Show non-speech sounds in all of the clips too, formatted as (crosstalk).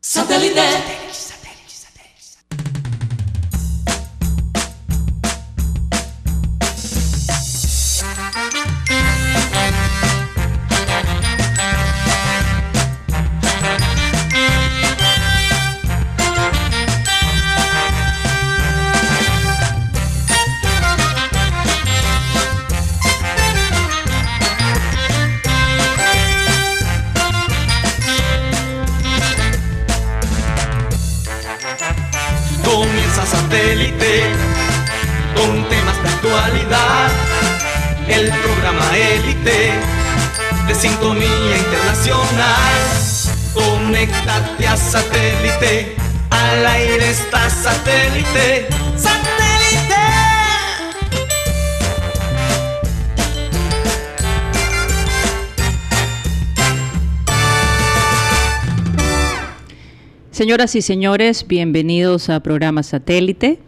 Satellite. Señoras y señores, bienvenidos a programa Satélite.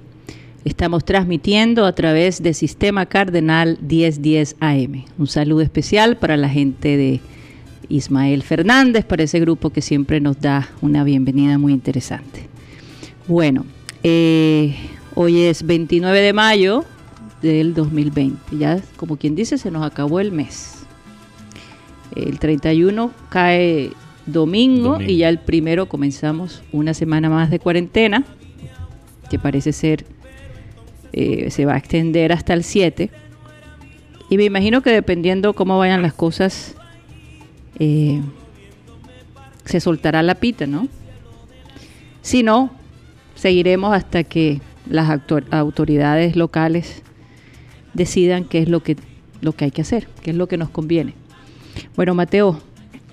Estamos transmitiendo a través de Sistema Cardenal 1010 AM. Un saludo especial para la gente de Ismael Fernández, para ese grupo que siempre nos da una bienvenida muy interesante. Bueno, eh, hoy es 29 de mayo del 2020. Ya, como quien dice, se nos acabó el mes. El 31 cae domingo, Domingo. y ya el primero comenzamos una semana más de cuarentena, que parece ser eh, se va a extender hasta el 7. Y me imagino que dependiendo cómo vayan las cosas, eh, se soltará la pita, ¿no? Si no, seguiremos hasta que las autoridades locales decidan qué es lo que, lo que hay que hacer, qué es lo que nos conviene. Bueno, Mateo,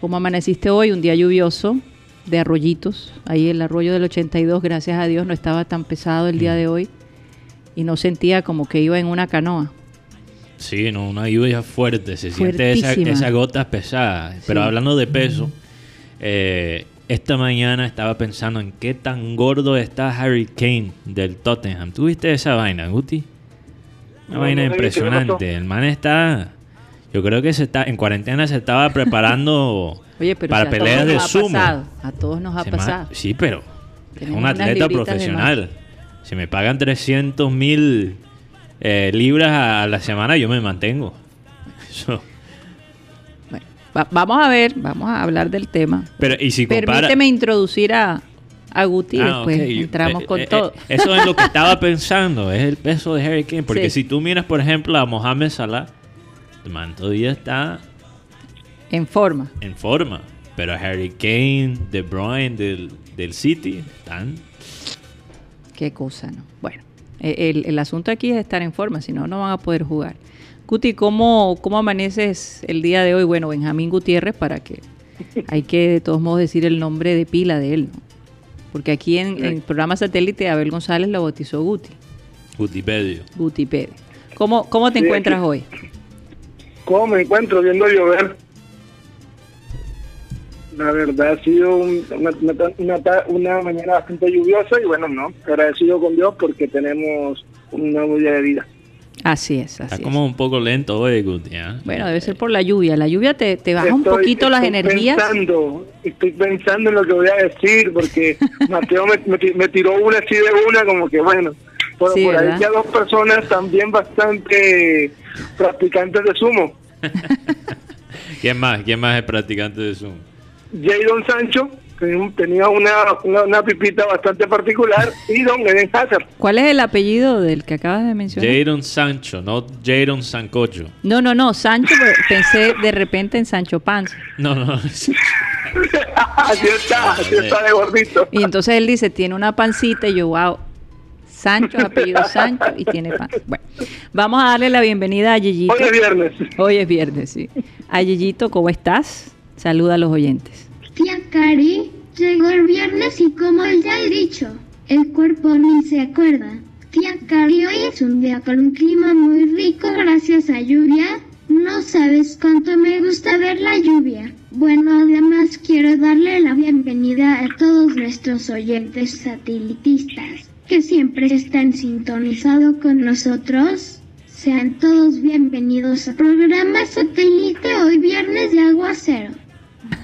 ¿cómo amaneciste hoy? Un día lluvioso de arroyitos. Ahí el arroyo del 82, gracias a Dios, no estaba tan pesado el día de hoy y no sentía como que iba en una canoa. Sí, no, una lluvia fuerte, se siente esa, esa gota pesada. Pero hablando de peso, eh, esta mañana estaba pensando en qué tan gordo está Harry Kane del Tottenham. ¿Tú viste esa vaina, Guti? Una No, vaina impresionante. El man está... Yo creo que se está en cuarentena se estaba (laughs) preparando Oye, pero para si a peleas todos de ha sumo. pasado, a todos nos ha Se ma- pasado. Sí, pero es un atleta profesional. Si me pagan 300 mil eh, libras a, la semana, yo me mantengo. (laughs) Eso. Bueno, va- vamos a ver, vamos a hablar del tema. Pero, y si compara... Permíteme introducir a, a Guti Ah, después entramos Eh, con eh, todo. Eso es lo que (laughs) estaba pensando, es el peso de Harry Kane. Porque Sí. si tú miras, por ejemplo, a Mohamed Salah, el man todavía está en forma. en forma. Pero Harry Kane, De Bruyne del, del City, están... Qué cosa, ¿no? Bueno, eh, el, el asunto aquí es estar en forma, si no, no van a poder jugar. Guti, ¿cómo, ¿cómo amaneces el día de hoy? Bueno, Benjamín Gutiérrez, para que (laughs) hay que de todos modos decir el nombre de pila de él, ¿no? Porque aquí en, en el programa satélite Abel González lo bautizó Guti, Gutipedio. Guti Pérez. ¿Cómo, cómo te Sí, encuentras aquí- hoy? (clears throat) ¿Cómo me encuentro viendo llover? La verdad ha sido un- una, una- una una mañana bastante lluviosa y bueno, no, agradecido con Dios porque tenemos un nuevo día de vida. Así es, así Está es. como un poco lento hoy, Guti. ¿ah? Bueno, debe ser por la lluvia. La lluvia te, te baja un Estoy- poquito las estoy energías. Pensando, estoy pensando en lo que voy a decir porque (laughs) Mateo me, me ti- me tiró una así de una como que bueno, pero Sí, por ahí ¿verdad? ya dos personas también bastante practicantes de sumo. (laughs) ¿Quién más? ¿Quién más es practicante de Zoom? Jadon Sancho ten- tenía una, una, una pipita bastante particular (laughs) y Don Eden Hazard. ¿Cuál es el apellido del que acabas de mencionar? Jadon Sancho, no Jadon Sancocho. No, no, no, Sancho, pensé de repente en Sancho Panza. (laughs) No, no, no. así está, así está de gordito. Y entonces él dice, tiene una pancita, y yo, wow, Sancho, apellido Sancho, y tiene panza. Bueno, vamos a darle la bienvenida a Yeyito. Hoy es viernes. Hoy es viernes, sí. A Yeyito, ¿cómo estás? Saluda a los oyentes. Tía Cari, llegó el viernes y como ya he dicho, el cuerpo ni se acuerda. Tía Cari, hoy es un día con un clima muy rico gracias a lluvia. No sabes cuánto me gusta ver la lluvia. Bueno, además quiero darle la bienvenida a todos nuestros oyentes satelitistas que siempre están sintonizados con nosotros. Sean todos bienvenidos al programa satélite hoy viernes de aguacero.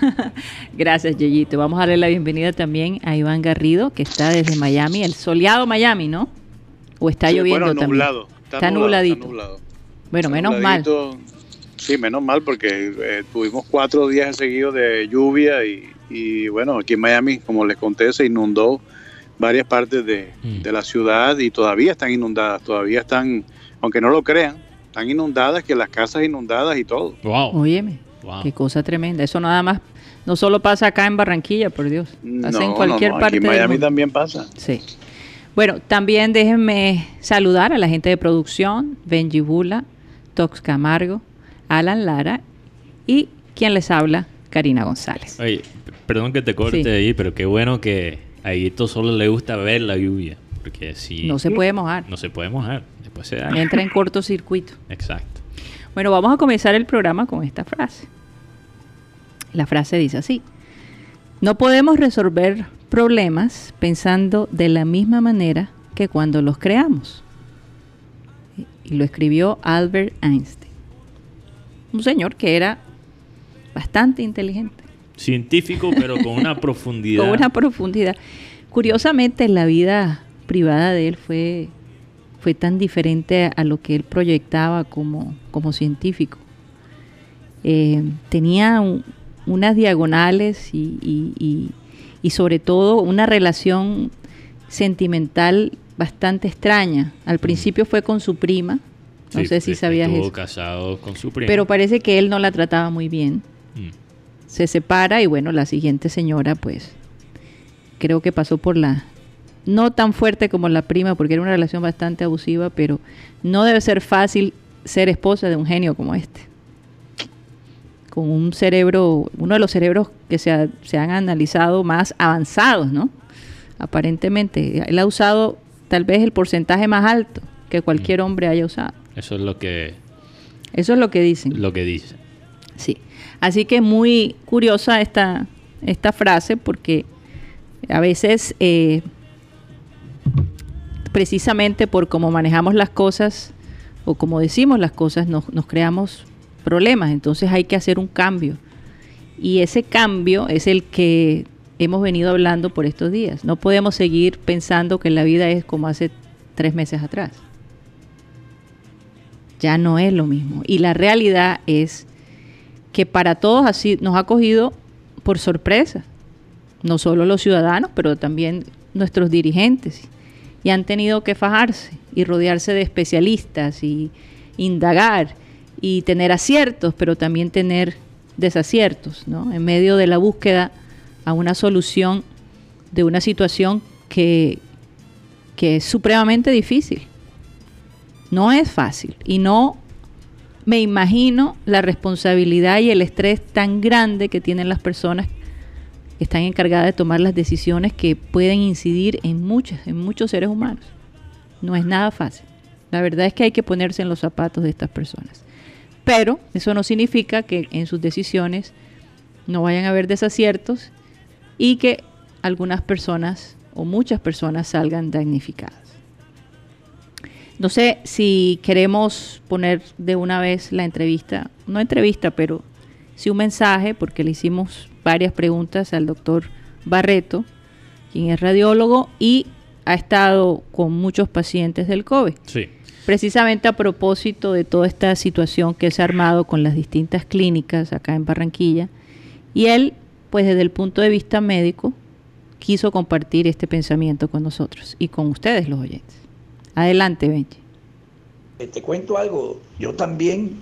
(laughs) Gracias, Yeyito. Vamos a darle la bienvenida también a Iván Garrido, que está desde Miami, el soleado Miami, ¿no? ¿O está Sí, lloviendo bueno, también? nublado, Está, está nublado, nubladito. está nublado. Bueno, Está menos mal. Sí, menos mal porque eh, tuvimos cuatro días seguidos de lluvia y, y, bueno, aquí en Miami, como les conté, se inundó varias partes de, Mm. de la ciudad y todavía están inundadas, todavía están, aunque no lo crean, están inundadas, que las casas inundadas y todo. Wow. Óyeme, Wow. qué cosa tremenda. Eso nada más, no solo pasa acá en Barranquilla, por Dios. Pasa en cualquier no, parte aquí en del Miami también pasa. Sí. Bueno, también déjenme saludar a la gente de producción, Benji Bula, Tox Camargo, Alan Lara y quien les habla, Karina González. Oye, perdón que te corte Sí. ahí, pero qué bueno que a Guito solo le gusta ver la lluvia. Porque si No se puede mojar. no se puede mojar, después se. Entra en (laughs) cortocircuito. Exacto. Bueno, vamos a comenzar el programa con esta frase. La frase dice así. No podemos resolver problemas pensando de la misma manera que cuando los creamos. Y lo escribió Albert Einstein. Un señor que era bastante inteligente, Científico, pero con una (laughs) profundidad. con una profundidad. Curiosamente, la vida privada de él fue, fue tan diferente a lo que él proyectaba como, como científico. Eh, tenía un- unas diagonales y, y- y- y sobre todo una relación sentimental bastante extraña. Al principio fue con su prima, no Sí, sé si sabías estuvo eso, casado con su primo. pero parece que él no la trataba muy bien Mm. Se separa y bueno, la siguiente señora pues creo que pasó por la no tan fuerte como la prima porque era una relación bastante abusiva, pero no debe ser fácil ser esposa de un genio como este. Con un cerebro, uno de los cerebros que se, ha- se han analizado más avanzados, ¿no? Aparentemente, él ha usado tal vez el porcentaje más alto que cualquier hombre haya usado. Eso es lo que, Eso es lo que dicen. lo que dice. Sí. Así que muy curiosa esta, esta frase porque a veces, eh, precisamente por cómo manejamos las cosas o como decimos las cosas, nos creamos problemas. Entonces hay que hacer un cambio. Y ese cambio es el que hemos venido hablando por estos días. No podemos seguir pensando que la vida es como hace tres meses atrás. Ya no es lo mismo. Y la realidad es que para todos así nos ha cogido por sorpresa. No solo los ciudadanos, pero también nuestros dirigentes. Y han tenido que fajarse y rodearse de especialistas y indagar y tener aciertos, pero también tener desaciertos, ¿no? En medio de la búsqueda a una solución de una situación que, que es supremamente difícil. No es fácil y no me imagino la responsabilidad y el estrés tan grande que tienen las personas que están encargadas de tomar las decisiones que pueden incidir en muchos, en muchos seres humanos. No es nada fácil. La verdad es que hay que ponerse en los zapatos de estas personas. Pero eso no significa que en sus decisiones no vayan a haber desaciertos y que algunas personas o muchas personas salgan damnificadas. No sé si queremos poner de una vez la entrevista, no entrevista, pero sí un mensaje, porque le hicimos varias preguntas al doctor Barreto, quien es radiólogo y ha estado con muchos pacientes del COVID. Sí. Precisamente a propósito de toda esta situación que se ha armado con las distintas clínicas acá en Barranquilla. Y él, pues desde el punto de vista médico, quiso compartir este pensamiento con nosotros y con ustedes los oyentes. Adelante, Benji. Eh, Te cuento algo, yo también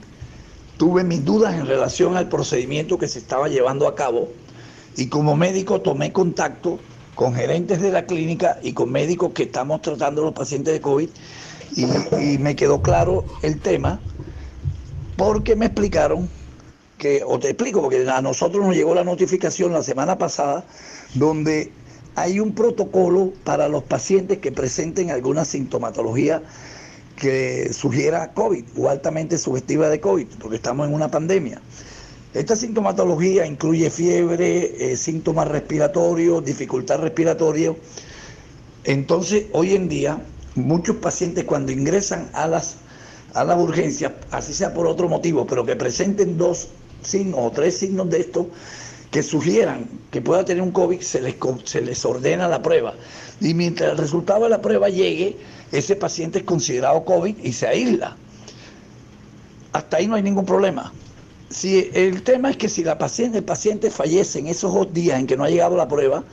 tuve mis dudas en relación al procedimiento que se estaba llevando a cabo y como médico tomé contacto con gerentes de la clínica y con médicos que estamos tratando a los pacientes de COVID y, y me quedó claro el tema porque me explicaron que, o te explico, porque a nosotros nos llegó la notificación la semana pasada donde hay un protocolo para los pacientes que presenten alguna sintomatología que sugiera COVID o altamente sugestiva de COVID, porque estamos en una pandemia. Esta sintomatología incluye fiebre, eh, síntomas respiratorios, dificultad respiratoria. Entonces, hoy en día, muchos pacientes cuando ingresan a las, a las urgencias, así sea por otro motivo, pero que presenten dos signos o tres signos de esto, que sugieran que pueda tener un COVID, se les, se les ordena la prueba. Y mientras el resultado de la prueba llegue, ese paciente es considerado COVID y se aísla. Hasta ahí no hay ningún problema. Si el tema es que si la paciente, el paciente fallece en esos dos días en que no ha llegado la prueba,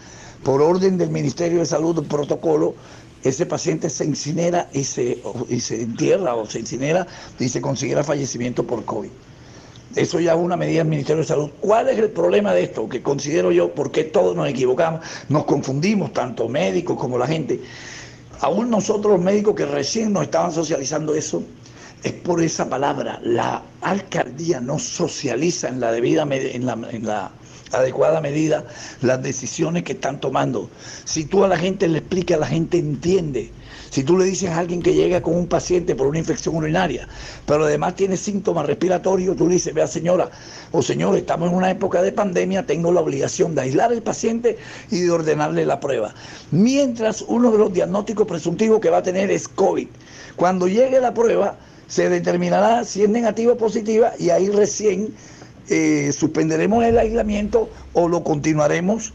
por orden del Ministerio de Salud, un protocolo, ese paciente se incinera y se, y se entierra o se incinera y se considera fallecimiento por COVID. Eso ya es una medida del Ministerio de Salud. ¿Cuál es el problema de esto? Que considero yo, porque todos nos equivocamos, nos confundimos, tanto médicos como la gente. Aún nosotros los médicos que recién nos estaban socializando eso, es por esa palabra. La alcaldía no socializa en la debida en la, en la adecuada medida las decisiones que están tomando. Si tú a la gente le explicas, la gente entiende. Si tú le dices a alguien que llega con un paciente por una infección urinaria, pero además tiene síntomas respiratorios, tú le dices, vea señora o señor, estamos en una época de pandemia, tengo la obligación de aislar al paciente y de ordenarle la prueba. Mientras uno de los diagnósticos presuntivos que va a tener es COVID. Cuando llegue la prueba, se determinará si es negativa o positiva y ahí recién eh, suspenderemos el aislamiento o lo continuaremos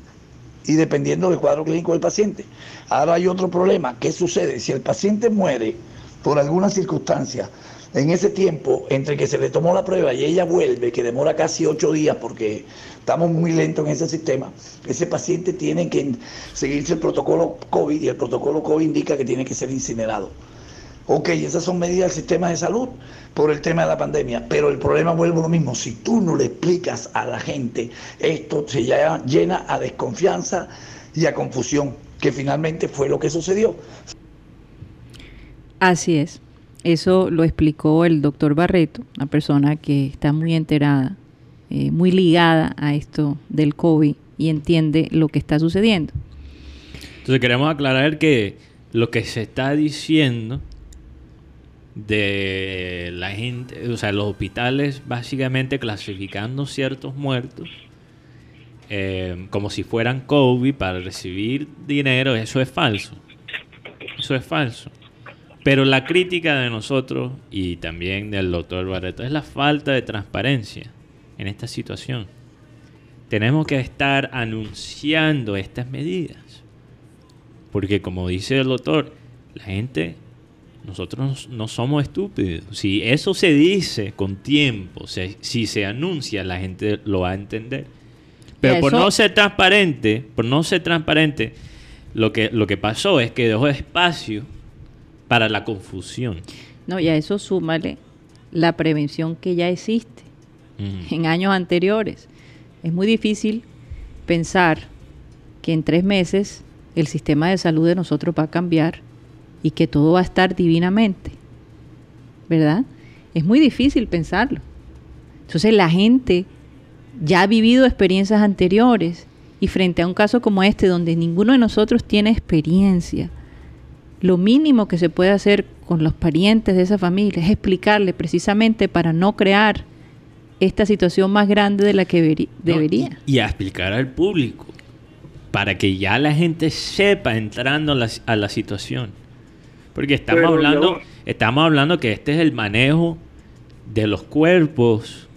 y dependiendo del cuadro clínico del paciente. Ahora hay otro problema. ¿Qué sucede? Si el paciente muere por alguna circunstancia, en ese tiempo entre que se le tomó la prueba y ella vuelve, que demora casi ocho días porque estamos muy lentos en ese sistema, ese paciente tiene que seguirse el protocolo COVID y el protocolo COVID indica que tiene que ser incinerado. Ok, esas son medidas del sistema de salud por el tema de la pandemia, pero el problema vuelve a lo mismo. Si tú no le explicas a la gente, esto se llena a desconfianza y a confusión, que finalmente fue lo que sucedió. Así es. Eso lo explicó el doctor Barreto, una persona que está muy enterada, eh, muy ligada a esto del COVID y entiende lo que está sucediendo. Entonces queremos aclarar que lo que se está diciendo de la gente, o sea, los hospitales básicamente clasificando ciertos muertos eh, como si fueran COVID para recibir dinero, eso es falso. Eso es falso. Pero la crítica de nosotros y también del doctor Barreto es la falta de transparencia en esta situación. Tenemos que estar anunciando estas medidas. Porque como dice el doctor, la gente, nosotros no somos estúpidos. Si eso se dice con tiempo, se- si se anuncia, la gente lo va a entender. Pero por no ser transparente, por no ser transparente, lo que, lo que pasó es que dejó espacio para la confusión. No, y a eso súmale la prevención que ya existe Ujú. en años anteriores. Es muy difícil pensar que en tres meses el sistema de salud de nosotros va a cambiar y que todo va a estar divinamente. ¿Verdad? Es muy difícil pensarlo. Entonces la gente ya ha vivido experiencias anteriores y frente a un caso como este donde ninguno de nosotros tiene experiencia, lo mínimo que se puede hacer con los parientes de esa familia es explicarle precisamente para no crear esta situación más grande de la que No, debería. y, y a explicar al público para que ya la gente sepa entrando a la, a la situación. Porque estamos Pero hablando, yo- estamos hablando que este es el manejo de los cuerpos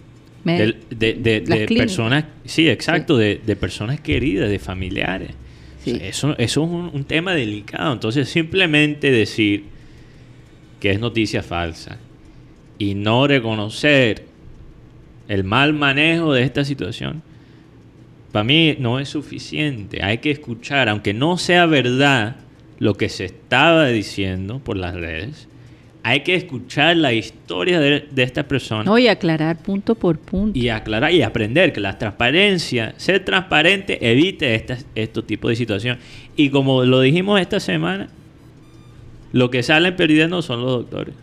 de, personas, sí, exacto, De, de personas queridas, de familiares. O sea, Sí. eso, eso es un, un tema delicado. Entonces, simplemente decir que es noticia falsa y no reconocer el mal manejo de esta situación, para mí no es suficiente. Hay que escuchar, aunque no sea verdad lo que se estaba diciendo por las redes, hay que escuchar la historia de, de esta persona No, y aclarar punto por punto. y aclarar y aprender que la transparencia, ser transparente, evite estas, estos tipos de situaciones. Y como lo dijimos esta semana, lo que salen perdiendo son los doctores.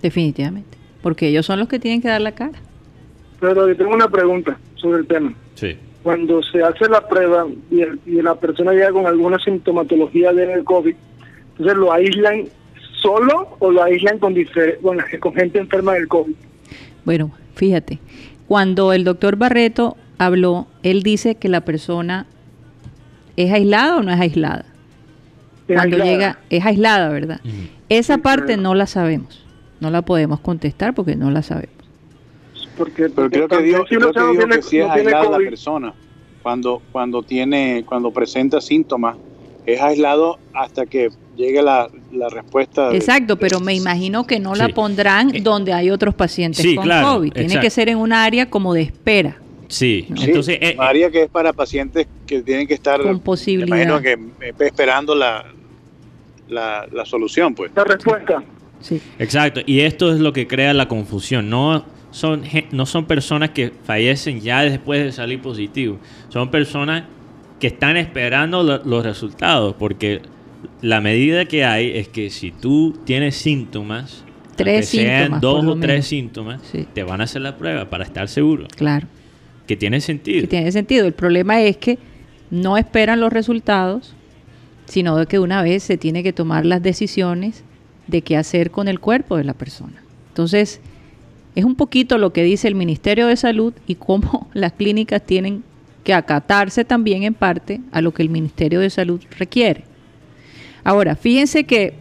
Definitivamente. Porque ellos son los que tienen que dar la cara. Pero yo tengo una pregunta sobre el tema. Sí. Cuando se hace la prueba y, el- y la persona llega con alguna sintomatología del COVID, entonces lo aíslan solo o lo aíslan con, (laughs) con, gente enferma del COVID. Bueno, fíjate, cuando el doctor Barreto habló, él dice que la persona es aislada o no es aislada. Es Cuando aislada. llega, es aislada, ¿verdad? Esa Sí, parte claro. no la sabemos. No la podemos contestar porque no la sabemos. Porque, Pero creo que uno creo que, no dijo tiene- que sí es no aislada la persona. cuando, cuando tiene, cuando presenta síntomas, es aislado hasta que llegue la, la respuesta. de- Exacto, pero me imagino que no la pondrán Eh, donde hay otros pacientes sí, con claro, COVID. Tiene exacto. que ser en un área como de espera, Sí, Sí, entonces... eh, área que es para pacientes que tienen que estar, con me posibilidad. imagino que eh, esperando la, la, la solución, pues. La respuesta. Sí. Exacto, y esto es lo que crea la confusión. No son, no son personas que fallecen ya después de salir positivo, son personas que están esperando lo- los resultados, porque la medida que hay es que si tú tienes síntomas, Tres aunque sean síntomas, dos o tres síntomas, Sí. te van a hacer la prueba para estar seguro, Claro. que tiene sentido. que tiene sentido. El problema es que no esperan los resultados, sino de que una vez se tiene que tomar las decisiones de qué hacer con el cuerpo de la persona. Entonces, es un poquito lo que dice el Ministerio de Salud y cómo (laughs) las clínicas tienen que acatarse también en parte a lo que el Ministerio de Salud requiere. Ahora, fíjense que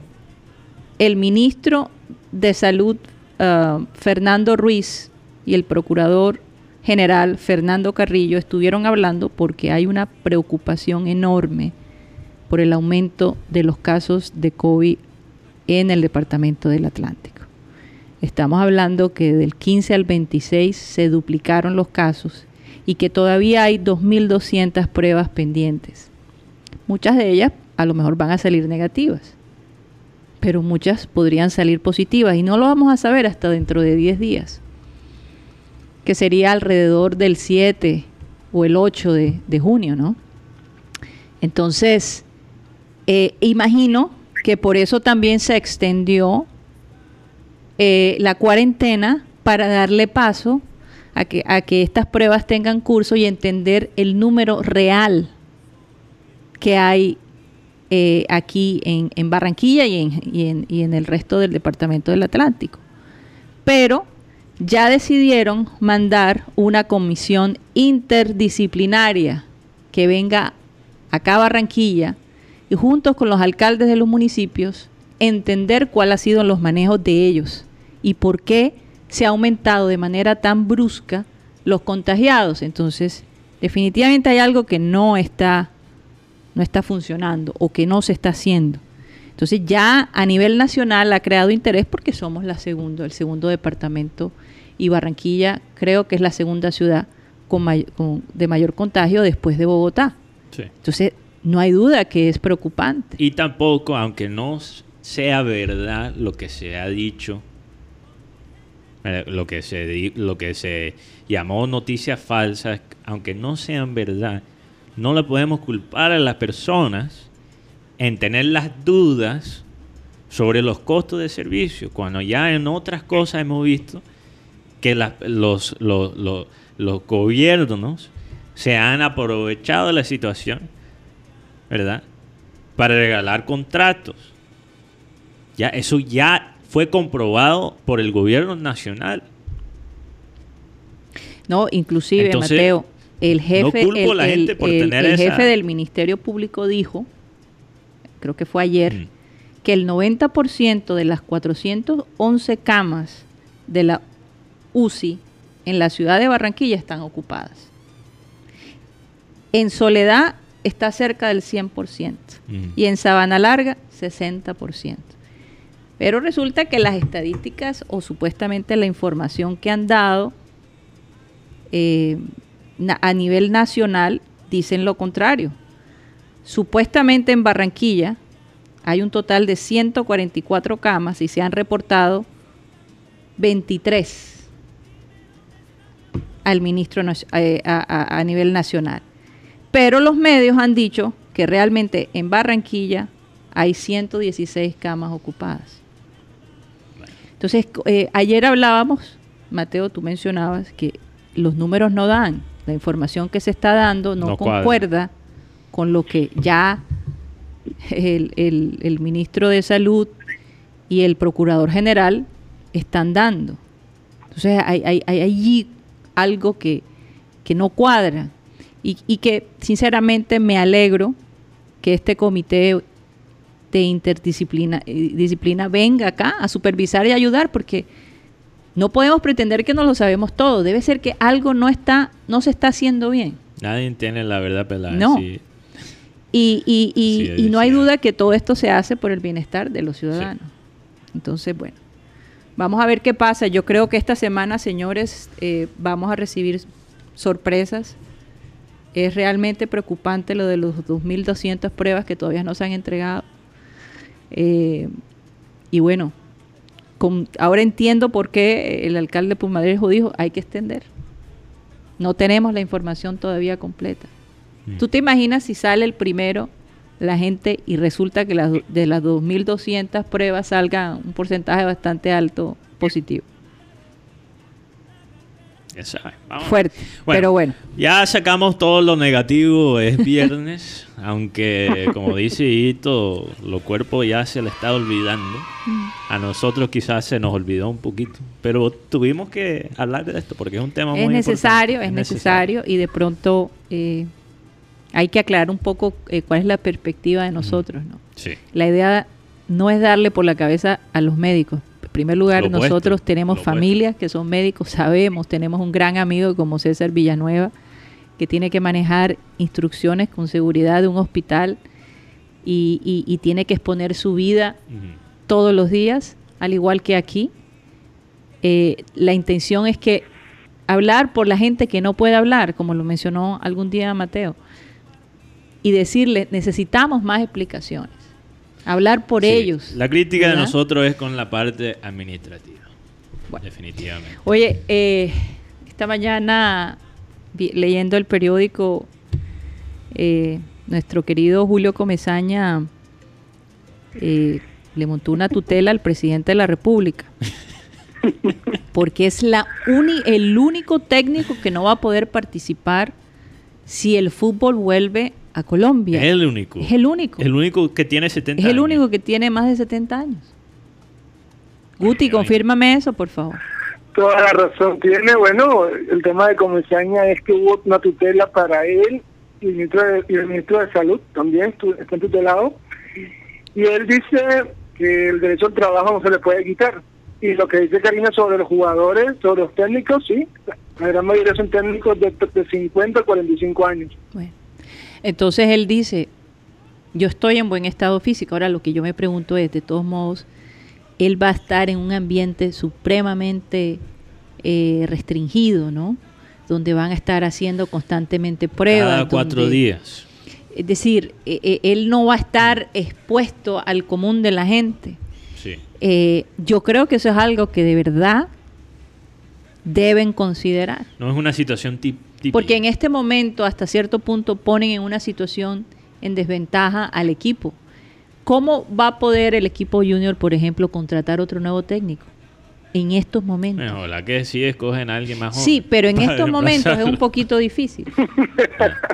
el ministro de Salud, ah, Fernando Ruiz, y el procurador general Fernando Carrillo estuvieron hablando porque hay una preocupación enorme por el aumento de los casos de COVID en el departamento del Atlántico. Estamos hablando que del 15 al 26 se duplicaron los casos y que todavía hay 2.200 pruebas pendientes. Muchas de ellas a lo mejor van a salir negativas, pero muchas podrían salir positivas y no lo vamos a saber hasta dentro de 10 días, que sería alrededor del 7 o el 8 de, junio, ¿no? Entonces, eh, imagino que por eso también se extendió eh, la cuarentena para darle paso a que, a que estas pruebas tengan curso y entender el número real que hay eh, aquí en, en Barranquilla y en, y, en, y en el resto del departamento del Atlántico. Pero ya decidieron mandar una comisión interdisciplinaria que venga acá a Barranquilla y juntos con los alcaldes de los municipios entender cuál ha sido los manejos de ellos y por qué se ha aumentado de manera tan brusca los contagiados. Entonces, definitivamente hay algo que no está no está funcionando o que no se está haciendo. Entonces, ya a nivel nacional ha creado interés porque somos la segundo, el segundo departamento y Barranquilla creo que es la segunda ciudad con may- con- de mayor contagio después de Bogotá. Sí. Entonces, no hay duda que es preocupante. Y tampoco, aunque no sea verdad lo que se ha dicho, eh, lo que se, lo que se llamó noticias falsas, aunque no sean verdad, no le podemos culpar a las personas en tener las dudas sobre los costos de servicio, cuando ya en otras cosas hemos visto que los, los, los- los gobiernos se han aprovechado de la situación, ¿verdad? Para regalar contratos. Ya, eso ya fue comprobado por el gobierno nacional. No, inclusive, Entonces, Mateo, el jefe, el, esa- jefe del Ministerio Público dijo, creo que fue ayer, Mm. que el 90% de las 411 camas de la UCI en la ciudad de Barranquilla están ocupadas. En Soledad está cerca del 100% Mm. y en Sabana Larga 60%. Pero resulta que las estadísticas o supuestamente la información que han dado eh, a nivel nacional dicen lo contrario. Supuestamente en Barranquilla hay un total de 144 camas y se han reportado 23 al ministro eh, a, a- a nivel nacional. Pero los medios han dicho que realmente en Barranquilla hay 116 camas ocupadas. Entonces, eh, ayer hablábamos, Mateo, tú mencionabas que los números no dan, la información que se está dando no, concuerda con lo que ya el, el- el ministro de Salud y el procurador general están dando. Entonces, hay, hay- hay allí algo que, que no cuadra y, y que sinceramente me alegro que este comité de interdisciplina eh, disciplina venga acá a supervisar y ayudar porque no podemos pretender que no lo sabemos todo. Debe ser que algo no está, no se está haciendo bien. Nadie tiene la verdad pelada. No. sí. Y, y, y, Sí, y no hay duda que todo esto se hace por el bienestar de los ciudadanos. Entonces, bueno, vamos a ver qué pasa. Yo creo que esta semana, señores, eh, vamos a recibir sorpresas. Es realmente preocupante lo de los 2.200 pruebas que todavía no se han entregado. Eh, y bueno, con- ahora entiendo por qué el alcalde de dijo hay que extender. No tenemos la información todavía completa. Mm. ¿Tú te imaginas si sale el primero la gente y resulta que las de las 2.200 pruebas salga un porcentaje bastante alto positivo? Vamos. Fuerte. Pero bueno, Ya sacamos todo lo negativo, es viernes, (laughs) aunque como dice Ito, los cuerpos ya se le está olvidando. A nosotros quizás se nos olvidó un poquito, pero tuvimos que hablar de esto porque es un tema es muy necesario, importante. es necesario y de pronto eh, hay que aclarar un poco eh, cuál es la perspectiva de nosotros. ¿no? Sí, La idea no es darle por la cabeza a los médicos. En primer lugar, Lo nosotros tenemos familias que son médicos, sabemos, tenemos un gran amigo como César Villanueva, que tiene que manejar instrucciones con seguridad de un hospital y, y- y tiene que exponer su vida todos los días, al igual que aquí. Eh, la intención es que hablar por la gente que no puede hablar, como lo mencionó algún día Mateo, y decirle, necesitamos más explicaciones. Hablar por Sí, ellos. La crítica de nosotros es con la parte administrativa. Bueno. Definitivamente. Oye, eh, esta mañana vi- leyendo el periódico, eh, nuestro querido Julio Comezaña eh, le montó una tutela al presidente de la República. (laughs) Porque es la uni- el único técnico que no va a poder participar si el fútbol vuelve a Colombia. Es el único. Es el único. El único que tiene 70 Es el años. único que tiene más de 70 años. Guti, Ay, ay. confírmame eso, por favor. Toda la razón tiene. Bueno, el tema de Comesaña es que hubo una tutela para él y el ministro de, y el ministro de Salud también están tutelados. Y él dice que el derecho al trabajo no se le puede quitar. Y lo que dice Karina sobre los jugadores, sobre los técnicos, sí, la gran mayoría son técnicos de, de 50 a 45 años. Bueno, entonces él dice, yo estoy en buen estado físico. Ahora lo que yo me pregunto es, de todos modos, él va a estar en un ambiente supremamente eh, restringido, ¿no? Donde van a estar haciendo constantemente pruebas. Cada cuatro donde- días. Es decir, eh, eh, él no va a estar expuesto al común de la gente. Sí. Eh, yo creo que eso es algo que de verdad deben considerar. No es una situación tip- típica. Porque en este momento, hasta cierto punto, ponen en una situación en desventaja al equipo. ¿Cómo va a poder el equipo junior, por ejemplo, contratar otro nuevo técnico en estos momentos? Bueno, la que sí escogen a alguien más joven. Sí, pero en (laughs) estos momentos es un poquito difícil.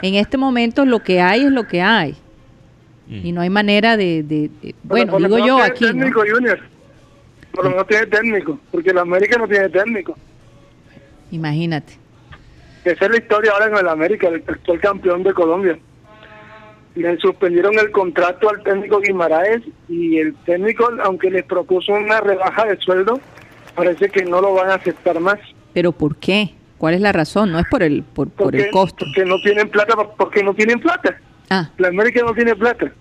En este momento lo que hay es lo que hay. Mm. Y no hay manera de... de- de- bueno, digo yo tiene aquí, ¿no? técnico, Junior. Por lo menos tiene técnico, porque el América no tiene técnico. Imagínate. Esa es la historia ahora en el América, el actual campeón de Colombia. Le suspendieron el contrato al técnico Guimaraes y el técnico, aunque les propuso una rebaja de sueldo, parece que no lo van a aceptar más. Pero ¿por qué? ¿Cuál es la razón? No es por el, por, por el costo. Porque no tienen plata, porque no tienen plata. Ah, La América no tiene plata.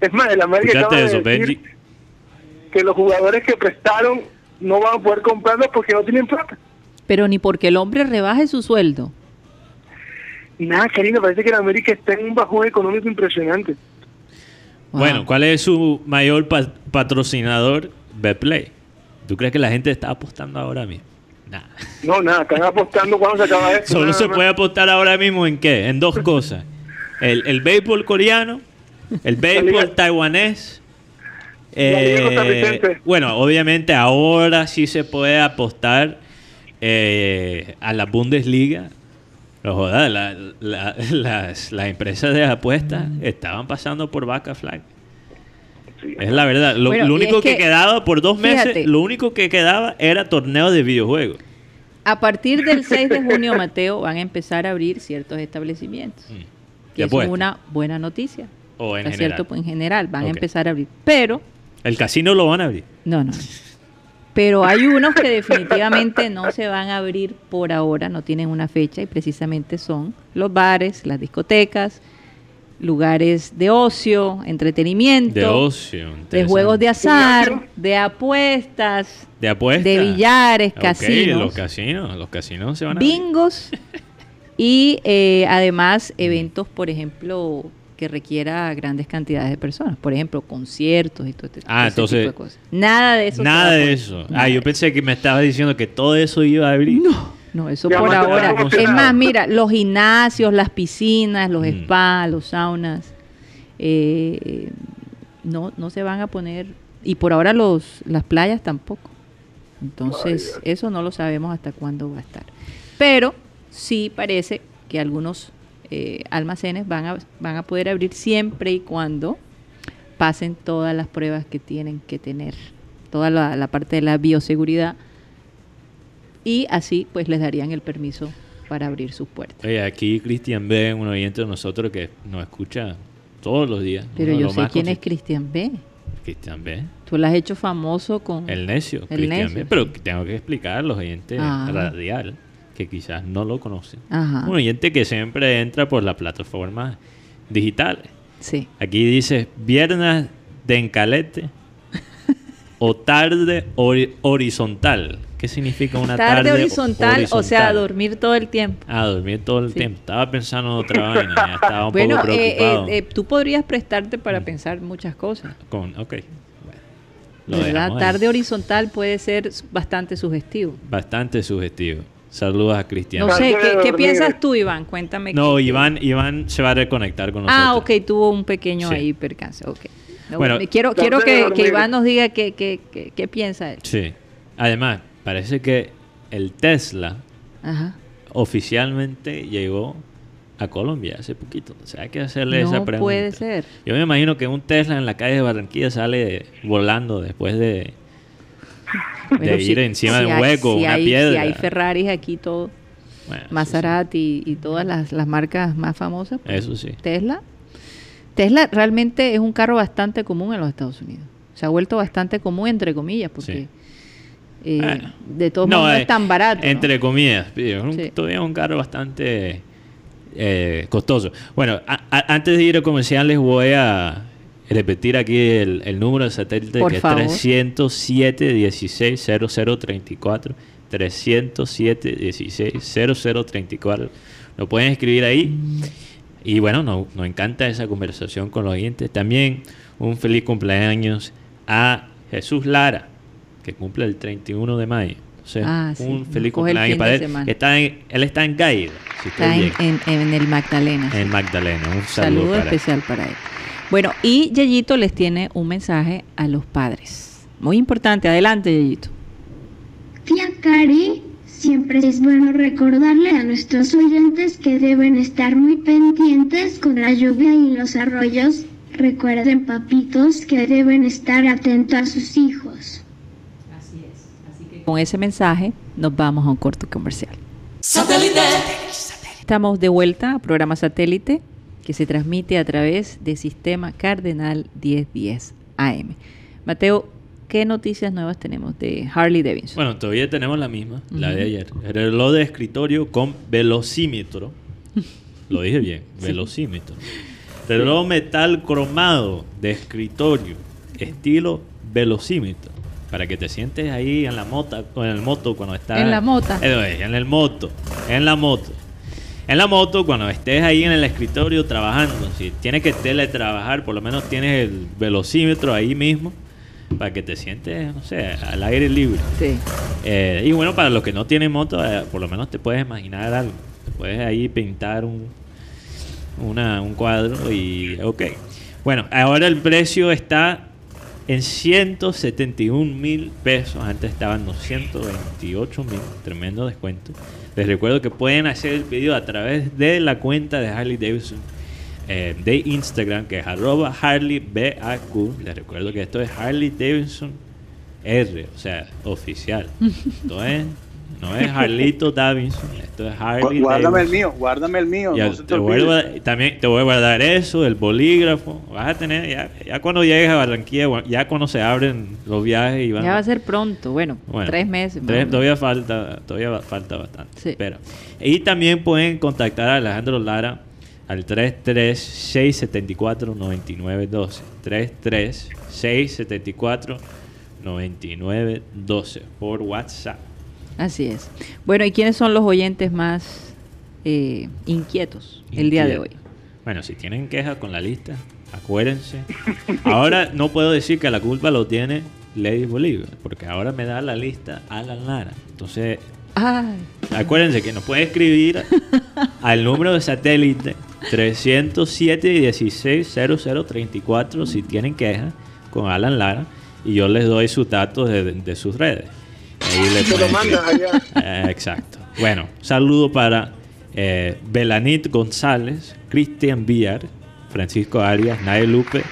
Es más, el América acaba de eso, decir Benji. que los jugadores que prestaron no van a poder comprarlos porque no tienen plata. pero ni porque el hombre rebaje su sueldo. Nada, Karina, parece que el América está en un bajón económico impresionante. Bueno, ¿cuál es su mayor pa- patrocinador? Betplay. ¿Tú crees que la gente está apostando ahora mismo? Nada. (laughs) No, nada, están apostando cuando se acaba esto. Solo nada se puede apostar ahora mismo en qué? En dos cosas. El, el béisbol coreano, el béisbol taiwanés. La liga eh, bueno, obviamente ahora sí se puede apostar eh, a la Bundesliga. La- la- las, las empresas de apuestas estaban pasando por vaca flag. Sí. Es la verdad. Lo, Bueno, lo y único es que, que, quedaba por dos meses, fíjate. lo único que quedaba era torneo de videojuegos. A partir del 6 de junio, Mateo, van a empezar a abrir ciertos establecimientos. Mm. Que es una buena noticia. O en general. cierto en general van a empezar a abrir. Pero, El casino lo van a abrir. no, no. Pero hay unos que definitivamente no se van a abrir por ahora, no tienen una fecha y precisamente son los bares, las discotecas, lugares de ocio, entretenimiento, De ocio. de juegos de azar, de apuestas, De apuestas. de billares, Ok, casinos, los casinos. Los casinos se van a abrir. bingos y eh, además eventos, por ejemplo, que requiera grandes cantidades de personas, por ejemplo, conciertos y todo este, Ah, ese entonces, tipo de cosas. Nada de eso. Nada de eso. Nada Ah, yo pensé que me estaba diciendo que todo eso iba a abrir. No, eso Ya por ahora. Es más, mira, los gimnasios, las piscinas, los Mm. spas, los saunas, eh, no, no se van a poner, y por ahora los, las playas tampoco. Entonces, eso no lo sabemos hasta cuándo va a estar. Pero sí parece que algunos eh, almacenes van a, van a poder abrir siempre y cuando pasen todas las pruebas que tienen que tener, toda la, la parte de la bioseguridad y así pues les darían el permiso para abrir sus puertas. Oye, aquí Cristian B, un oyente de nosotros que nos escucha todos los días. Pero yo sé quién es Cristian B. Cristian B. Tú lo has hecho famoso con... El necio, El Cristian necio, B. sí. Pero tengo que explicar a los oyentes Ah. radial que quizás no lo conocen. Ajá, Un oyente que siempre entra por las plataformas digitales. sí. Aquí dice viernes de encalete o tarde hori- horizontal. ¿Qué significa una tarde, Tarde horizontal, o sea, dormir todo el tiempo. Ah, dormir todo el Sí. tiempo. Estaba pensando en otra vaina. Ya (laughs) estaba un Bueno, poco eh, eh, preocupado. eh, tú podrías prestarte para Mm. pensar muchas cosas. Con, ok. Bueno, ahí. Tarde horizontal puede ser bastante sugestivo. Bastante sugestivo. Saludos a Cristian. No sé, ¿qué, piensas tú, Iván? Cuéntame. No, qué- Iván, Iván se va a reconectar con nosotros. Ah, ok, tuvo un pequeño Sí. ahí percance. Ok. No, Bueno, quiero quiero que. Iván nos diga qué, qué, qué, qué piensa él. Sí. Además, parece que el Tesla Ajá. oficialmente llegó a Colombia hace poquito. O sea, hay que hacerle esa No pregunta. puede ser. Yo me imagino que un Tesla en la calle de Barranquilla sale volando después de, (laughs) de ir si- encima si de un hay- hueco, si una hay, piedra. Si hay Ferraris aquí, todo, Bueno, Maserati y, y todas las, las marcas más famosas. pues, Eso sí. Tesla. Tesla realmente es un carro bastante común en los Estados Unidos. Se ha vuelto bastante común, entre comillas, porque Sí. eh, Bueno. de todos modos no eh, es tan barato. ¿no? Entre comillas. Es un- Sí. Todavía es un carro bastante eh, costoso. Bueno, a- a- antes de ir a comerciales voy a repetir aquí el, el número de satélite Por que favor. es 307 16 0034 307 16 0034 Lo pueden escribir ahí. Y bueno, nos, nos encanta esa conversación con los oyentes. También un feliz cumpleaños a Jesús Lara, que cumple el 31 de mayo. O sea, Ah, un feliz coge cumpleaños para él. Está en, él está en si usted Está en, en- en el Magdalena. en Magdalena. Un Saludo saludo, para él. especial para él. Bueno, y Yeyito les tiene un mensaje a los padres. Muy importante. Adelante, Yeyito. Tía Cari, siempre es bueno recordarle a nuestros oyentes que deben estar muy pendientes con la lluvia y los arroyos. Recuerden, papitos, que deben estar atentos a sus hijos. Con ese mensaje nos vamos a un corto comercial. Estamos de vuelta a programa satélite que se transmite a través de Sistema Cardenal 1010 AM. Mateo, ¿qué noticias nuevas tenemos de Harley Davidson? Bueno, todavía tenemos la misma, la de ayer. El reloj de escritorio con velocímetro. Lo dije bien, (laughs) velocímetro. Reloj metal cromado de escritorio, estilo velocímetro. Para que te sientes ahí en la moto, en el moto cuando estás. En la mota. Eh, En el moto, en la moto. En la moto, cuando estés ahí en el escritorio trabajando, si tienes que teletrabajar, por lo menos tienes el velocímetro ahí mismo para que te sientes, no sé, al aire libre. Sí. Eh, y bueno, para los que no tienen moto, eh, por lo menos te puedes imaginar algo. Te puedes ahí pintar un, una, un cuadro y ok. Bueno, ahora el precio está en 171 mil pesos. Antes estaban 228 mil. Tremendo descuento. Les recuerdo que pueden hacer el pedido a través de la cuenta de Harley Davidson eh, de Instagram, que es arroba HarleyBAQ. Les recuerdo que esto es Harley Davidson R, o sea, oficial. (laughs) Esto es No es Harlito Davidson, esto es Harley Gu- Guárdame el Davidson. mío, guárdame el mío. Ya no se te te voy a también te voy a guardar eso, el bolígrafo. Vas a tener, ya, ya cuando llegues a Barranquilla, ya cuando se abren los viajes y van Ya va a ser pronto, bueno, Bueno, tres meses. tres- todavía falta, todavía falta bastante. Sí. Pero, y también pueden contactar a Alejandro Lara al 33-674-9912. 33-674-9912 por WhatsApp. Así es. Bueno, ¿y quiénes son los oyentes más eh, inquietos el día de hoy? Bueno, si tienen quejas con la lista, acuérdense. Ahora no puedo decir que la culpa lo tiene Lady Bolívar, porque ahora me da la lista Alan Lara. Entonces, Ay, Acuérdense que nos puede escribir al número de satélite 307 y 16 0034 si tienen quejas con Alan Lara y yo les doy sus datos de, de sus redes. Ahí le Se lo mandas allá. Eh, exacto. Bueno, saludo para eh, Belanit González, Cristian Villar, Francisco Arias, Naye Lupe,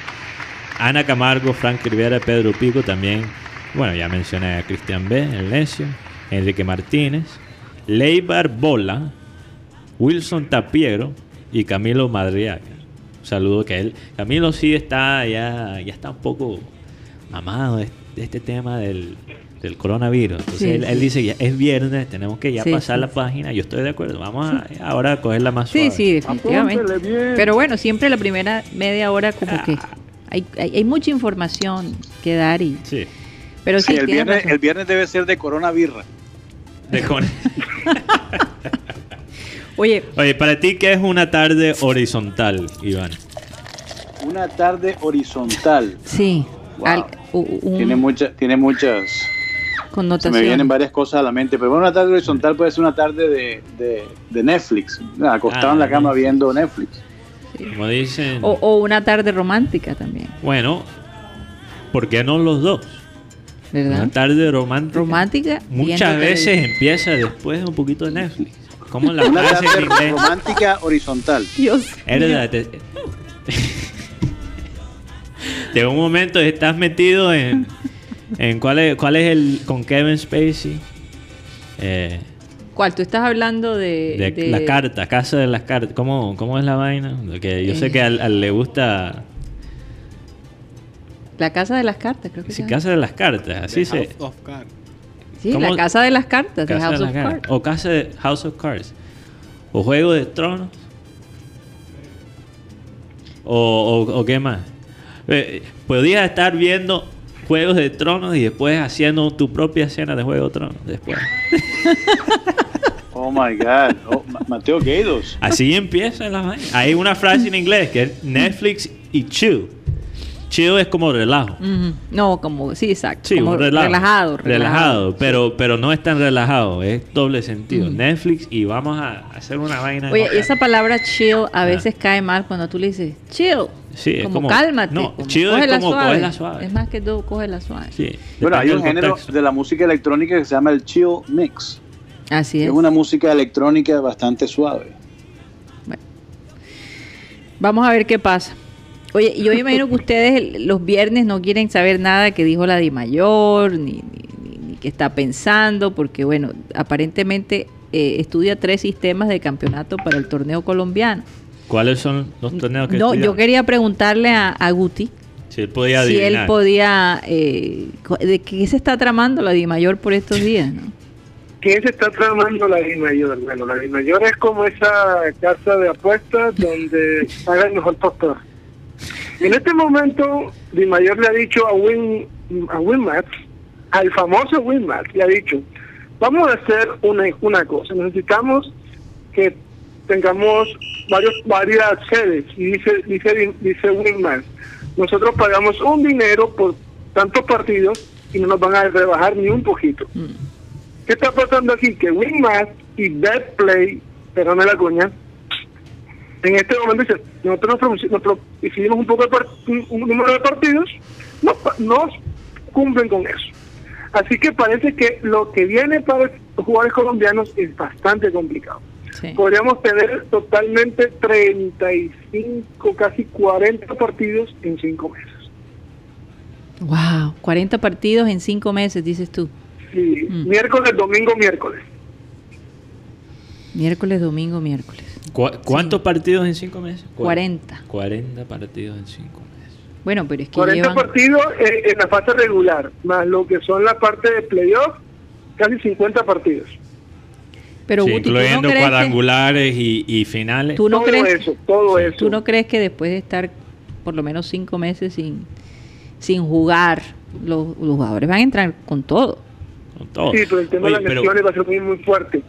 Ana Camargo, Frank Rivera, Pedro Pico también. Bueno, ya mencioné a Cristian B, el necio, Enrique Martínez, Leibar Bola, Wilson Tapiero y Camilo Madriaga. Un saludo que él. Camilo sí está ya, ya está un poco mamado de, de este tema del, del coronavirus. Entonces Sí, él, él sí. dice ya es viernes, tenemos que ya Sí, pasar sí, la sí. página. Yo estoy de acuerdo. Vamos a, ahora a cogerla más sí, suave. sí, definitivamente. Apúntele bien. Pero bueno, siempre la primera media hora como que hay, hay, hay mucha información que dar y... Sí. Pero sí, Sí, el, viernes, razón. el viernes debe ser de Corona Birra. De con- (laughs) Oye, Oye, para ti, ¿qué es una tarde horizontal, Iván? Una tarde horizontal. sí, Wow. al- u- un- Tiene, mucha, tiene muchas. Se connotación. me vienen varias cosas a la mente. Pero bueno, una tarde horizontal puede ser una tarde de, de, de Netflix. Acostado Ah, en la cama Netflix. viendo Netflix. Como dicen. O, o una tarde romántica también, Bueno, ¿por qué no los dos? ¿verdad? Una tarde romántica. Romántica. Muchas veces empieza después un poquito de Netflix. Como la Una frase tarde inglés. romántica horizontal. Dios te- (laughs) de un momento estás metido en, en cuál es cuál es el con Kevin Spacey Eh, ¿Cuál? ¿Tú estás hablando de...? de, de- la carta casa de las cartas cómo, cómo es la vaina que yo sé Eh. que al, al le gusta La casa de las cartas, creo que sí, se casa de las cartas así se House of Cards. Sí, ¿Cómo? la casa de las cartas, de Casa House de of. Cards. o casa de House of Cards o Juego de Tronos o, o, o qué más Eh, podías estar viendo Juegos de Tronos y después haciendo tu propia escena de Juego de Tronos después (laughs) Oh my God. Oh, Ma- Mateo Gueidos. así empieza la vaina hay una frase en inglés que es Netflix y chill chill es como relajo. No, como, sí, exacto. Sí, como un relajo. relajado, relajado. pero, pero no es tan relajado, es doble sentido. Netflix y vamos a hacer una vaina. Oye, esa palabra chill a veces cae mal cuando tú le dices chill. Sí, es como, como- cálmate. no, como chill es cógela como suave. cógela suave. Es más que tú, cógela suave. Sí, Bueno, hay un género de la música electrónica que se llama el chill mix. Así Es es. una música electrónica bastante suave. Vamos a ver qué pasa. Oye, yo me imagino que ustedes los viernes no quieren saber nada que dijo la Di Mayor, ni, ni, qué está pensando, porque bueno, aparentemente eh, estudia tres sistemas de campeonato para el torneo colombiano. ¿Cuáles son los torneos que No, yo quería preguntarle a, a Guti Si él podía si él adivinar. podía, eh, de qué se está tramando la Di Mayor por estos días, ¿no? ¿Quién se está tramando la Dimayor? Bueno, la Dimayor es como esa casa de apuestas donde paga el mejor postor. En este momento, Dimayor le ha dicho a Win a Winmax, al famoso Winmax, le ha dicho, vamos a hacer una, una cosa, necesitamos que tengamos varios varias sedes. Y dice, dice, dice Winmax, nosotros pagamos un dinero por tantos partidos y no nos van a rebajar ni un poquito. ¿Qué está pasando aquí? Que Winmax y Betplay, perdóname la coña, en este momento nosotros nos, nos decidimos un poco de un, un número de partidos, no, pa- no cumplen con eso. Así que parece que lo que viene para los jugadores colombianos es bastante complicado. Sí. Podríamos tener totalmente 35, casi 40 partidos en 5 meses. Wow, 40 partidos en 5 meses, dices tú. Sí, Mm. miércoles, domingo, miércoles. Miércoles, domingo, miércoles. ¿Cu- ¿Cuántos partidos en cinco meses? Cu- 40. 40 partidos en cinco meses. Bueno, pero es que 40 llevan... partidos en, en la fase regular, más lo que son la parte de playoff, casi 50 partidos. Pero Sí, Guti, ¿tú no incluyendo que- cuadrangulares y, y finales. ¿Tú no todo crees- eso, todo eso. ¿Tú no crees que después de estar por lo menos cinco meses sin, sin jugar, los, los jugadores van a entrar con todo? Con todo. Sí, pero el tema Oye, de las pero lesiones va a ser muy, muy fuerte.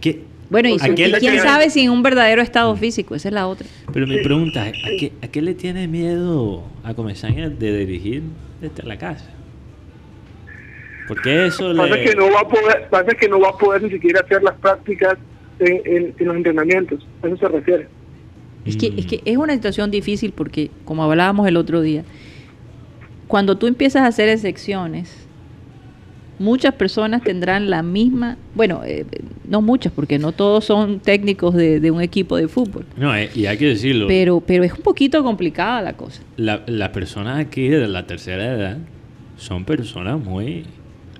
¿qué- Bueno, y, ¿A si- qué y le quién sabe si en un verdadero estado físico, esa es la otra. Pero mi pregunta es, ¿a qué, ¿a qué le tiene miedo a Comesaña de dirigir desde la casa? Porque eso Pasa le... que no va a poder, pasa que no va a poder ni siquiera hacer las prácticas en, en- en los entrenamientos. A eso se refiere. Es que, es Mm. que es una situación difícil porque, como hablábamos el otro día, cuando tú empiezas a hacer secciones, muchas personas tendrán la misma, bueno, eh, no muchas, porque no todos son técnicos de, de un equipo de fútbol, No, eh, y hay que decirlo, pero, pero es un poquito complicada la cosa. la- las personas aquí de la tercera edad son personas muy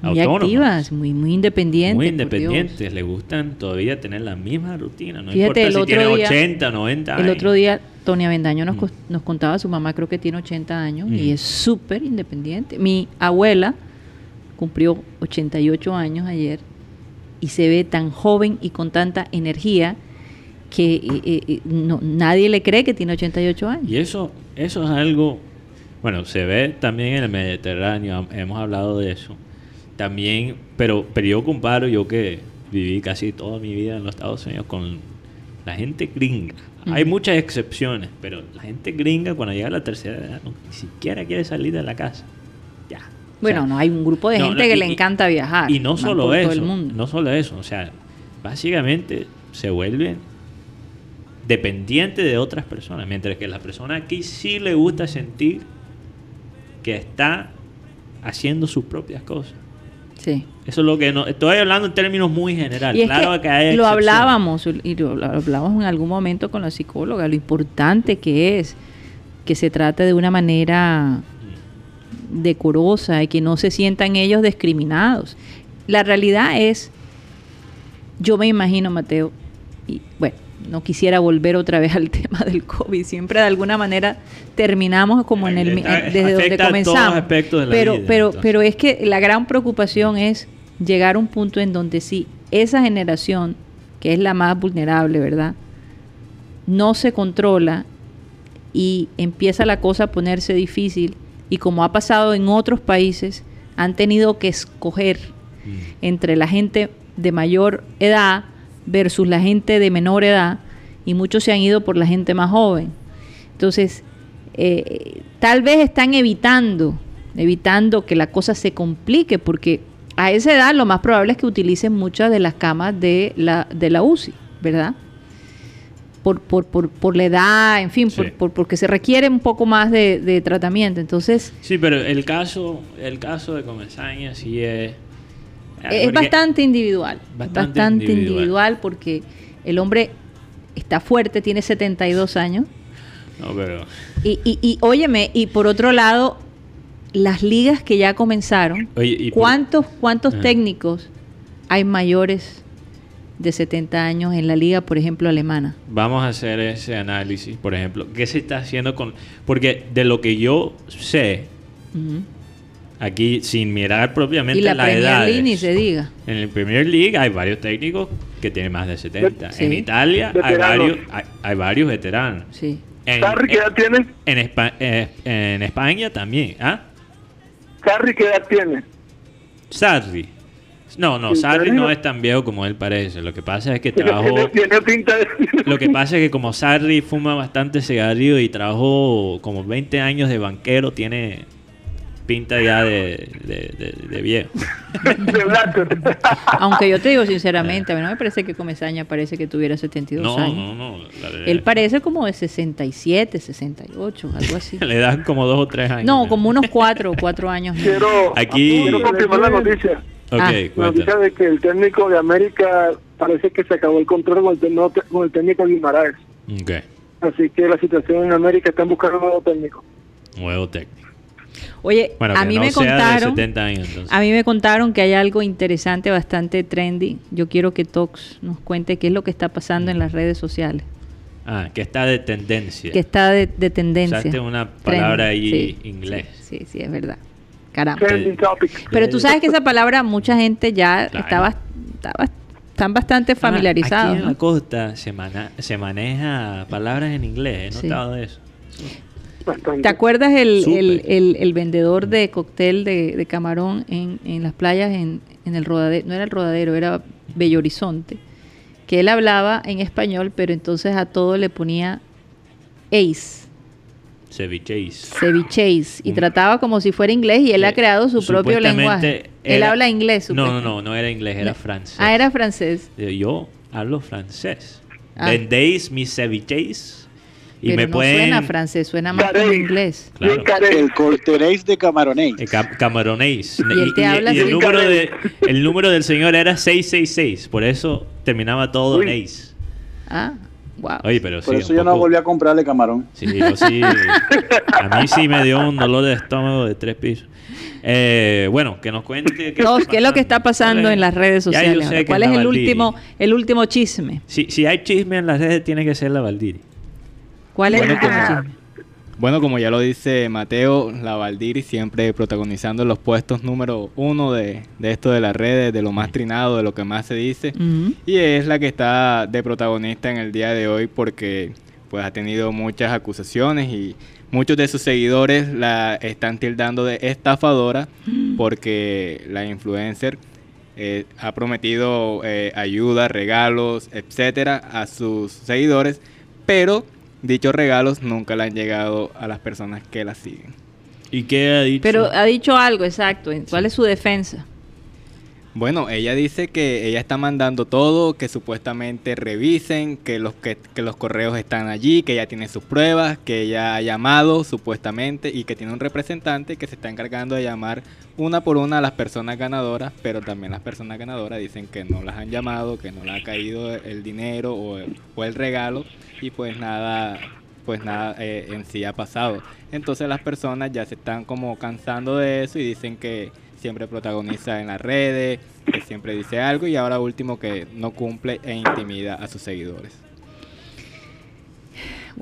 Muy autónomas. activas, muy, muy independientes. muy independientes, les gustan todavía tener la misma rutina, no Fíjate, importa el si otro tienen día- 80, 90 El años. otro día Tony Avendaño nos, Mm. nos contaba, su mamá creo que tiene 80 años y Mm. es súper independiente. Mi abuela cumplió 88 años ayer y se ve tan joven y con tanta energía que eh, eh, eh, no, nadie le cree que tiene 88 años. Y eso, eso es algo, bueno, se ve también en el Mediterráneo, hemos hablado de eso. También, pero, pero yo comparo, yo que viví casi toda mi vida en los Estados Unidos con la gente gringa. Hay muchas excepciones, pero la gente gringa cuando llega a la tercera edad no, ni siquiera quiere salir de la casa. O Bueno, sea, no, hay un grupo de no, gente no, que y- le encanta viajar. Y no solo eso, el mundo. no solo eso, o sea, básicamente se vuelven dependientes de otras personas, mientras que la persona aquí sí le gusta sentir que está haciendo sus propias cosas. Sí. Eso es lo que no estoy hablando en términos muy generales. Claro que, que, hay lo hablábamos y lo lo hablábamos en algún momento con la psicóloga, lo importante que es que se trate de una manera decorosa y que no se sientan ellos discriminados. La realidad es, yo me imagino, Mateo, y bueno, no quisiera volver otra vez al (laughs) tema del COVID, siempre de alguna manera terminamos como en el mi- Afecta- desde donde todos los comenzamos. la pero, vida, pero, entonces. pero es que la gran preocupación es llegar a un punto en donde sí, esa generación, que es la más vulnerable, ¿verdad? No se controla y empieza la cosa a ponerse difícil y como ha pasado en otros países, han tenido que escoger Mm. entre la gente de mayor edad versus la gente de menor edad y muchos se han ido por la gente más joven. Entonces, eh, tal vez están evitando, evitando que la cosa se complique porque a esa edad lo más probable es que utilicen muchas de las camas de la, de la UCI, ¿verdad? Por, por, por, por la edad, en fin, por, Sí. por- porque se requiere un poco más de, de tratamiento. Entonces, Sí, pero el caso, el caso de Comesaña sí es... Es bastante individual. Bastante Bastante, individual. individual. porque el hombre está fuerte, tiene 72 años. No, pero... Y, y, y óyeme, y por otro lado, las ligas que ya comenzaron, Oye, y por- ¿cuántos, cuántos técnicos hay mayores de 70 años en la liga, por ejemplo, alemana? Vamos a hacer ese análisis, por ejemplo. ¿Qué se está haciendo con...? Porque de lo que yo sé, Ujú. aquí, sin mirar propiamente Y la las Premier edades, League ni se diga. En el Premier League hay varios técnicos que tienen más de 70. Sí. En Italia hay varios, hay, hay varios veteranos. Sí. En, Sarri, ¿qué edad tiene? en, Espa- eh, en España también. ¿Ah? Sarri, ¿qué edad tiene? Sarri. No, no, ¿En Sarri no es tan viejo como él parece. Lo que pasa es que (laughs) trabajó... tiene- tiene pinta de... (laughs) Lo que pasa es que como Sarri fuma bastante cigarrillo y trabajó como 20 años de banquero, tiene pinta ya de, de- de- de viejo. (laughs) Aunque yo te digo sinceramente, a mí no me parece que Comesaña parece que tuviera 72 No, años. no, no. la- Él parece como de 67, 68, algo así. Le dan como dos o tres años. No, como unos cuatro, cuatro años. Quiero, Aquí- quiero confirmar la noticia. Ah. Cuenta. noticia de que el técnico de América parece que se acabó el control con el, técnico- con el técnico Guimaraes. Ok, Así que la situación en América están buscando un nuevo técnico. nuevo técnico. Oye, Bueno, a mí no me contaron, 70 años, a mí me contaron que hay algo interesante, bastante trendy. Yo quiero que Tox nos cuente qué es lo que está pasando en las redes sociales, Ah, que está de tendencia. que está de, de tendencia. Usaste una palabra Trendy, ahí sí, inglés. Sí, sí, sí, es verdad. Caramba. Trending topic. Pero tú sabes que esa palabra mucha gente ya Claro. estaba, estaba están bastante familiarizados. Aquí en ¿no? la costa se, mana- se maneja palabras en inglés. He Sí. notado eso. Bastante. ¿Te acuerdas el, el, el- el vendedor de cóctel de, de camarón en, en las playas en, en el rodadero? No era el rodadero, era Bello Horizonte. Que él hablaba en español, pero entonces a todo le ponía ace, Cevicheis. cevicheis, y Un- trataba como si fuera inglés y él ha Que creado su propio supuestamente lenguaje. Él era- habla inglés. No, no, no, no era inglés, era francés. Ah, era francés. Eh, Yo hablo francés. Ah. Vendéis mis cevicheis y pero me no pueden... suena francés, suena más como inglés. Claro. El corteréis de camaronéis. Eh, cam- camaronéis. Y él te habla el, número de, el número del señor era 666. Por eso terminaba todo en ace. Ah, wow. Oye, pero Por sí, eso yo no volví a comprarle camarón. Sí, yo sí. A mí sí me dio un dolor de estómago de tres pisos. Eh, bueno, que nos cuente. Dos, ¿qué es lo que está pasando en las redes sociales? ahora? ¿Cuál es el último, el último chisme? Si, si hay chisme en las redes, tiene que ser la Valdiri. ¿Cuál es el último chisme? Bueno, como ya lo dice Mateo, la Valdiri siempre protagonizando los puestos número uno de, de esto de las redes, de lo más trinado, de lo que más se dice. Y es la que está de protagonista en el día de hoy porque pues ha tenido muchas acusaciones y muchos de sus seguidores la están tildando de estafadora porque la influencer eh, ha prometido eh, ayuda, regalos, etcétera a sus seguidores, pero dichos regalos nunca le han llegado a las personas que la siguen. ¿Y qué ha dicho? Pero ha dicho algo, exacto. ¿Cuál Sí. es su defensa? Bueno, ella dice que ella está mandando todo, que supuestamente revisen, que los que, que los correos están allí, que ella tiene sus pruebas, que ella ha llamado supuestamente y que tiene un representante que se está encargando de llamar una por una a las personas ganadoras, pero también las personas ganadoras dicen que no las han llamado, que no les ha caído el dinero o el, o el regalo y pues nada, pues nada eh, en sí ha pasado. Entonces las personas ya se están como cansando de eso y dicen que siempre protagoniza en las redes, que siempre dice algo y ahora último que no cumple e intimida a sus seguidores.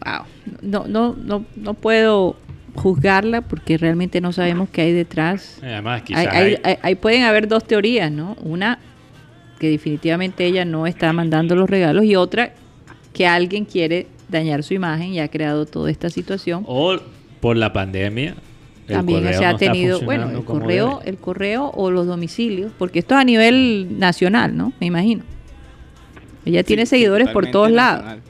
Wow. No, no, no, no puedo juzgarla porque realmente no sabemos qué hay detrás. Eh, Además, Hay- quizás hay- hay- hay- hay- pueden haber dos teorías, ¿no? Una, que definitivamente ella no está mandando los regalos y otra, que alguien quiere dañar su imagen y ha creado toda esta situación. O por la pandemia. También se ha no tenido, bueno, el correo, debe. el correo o los domicilios, porque esto es a nivel nacional, ¿no? Me imagino. Ella tiene Sí, seguidores por todos lados.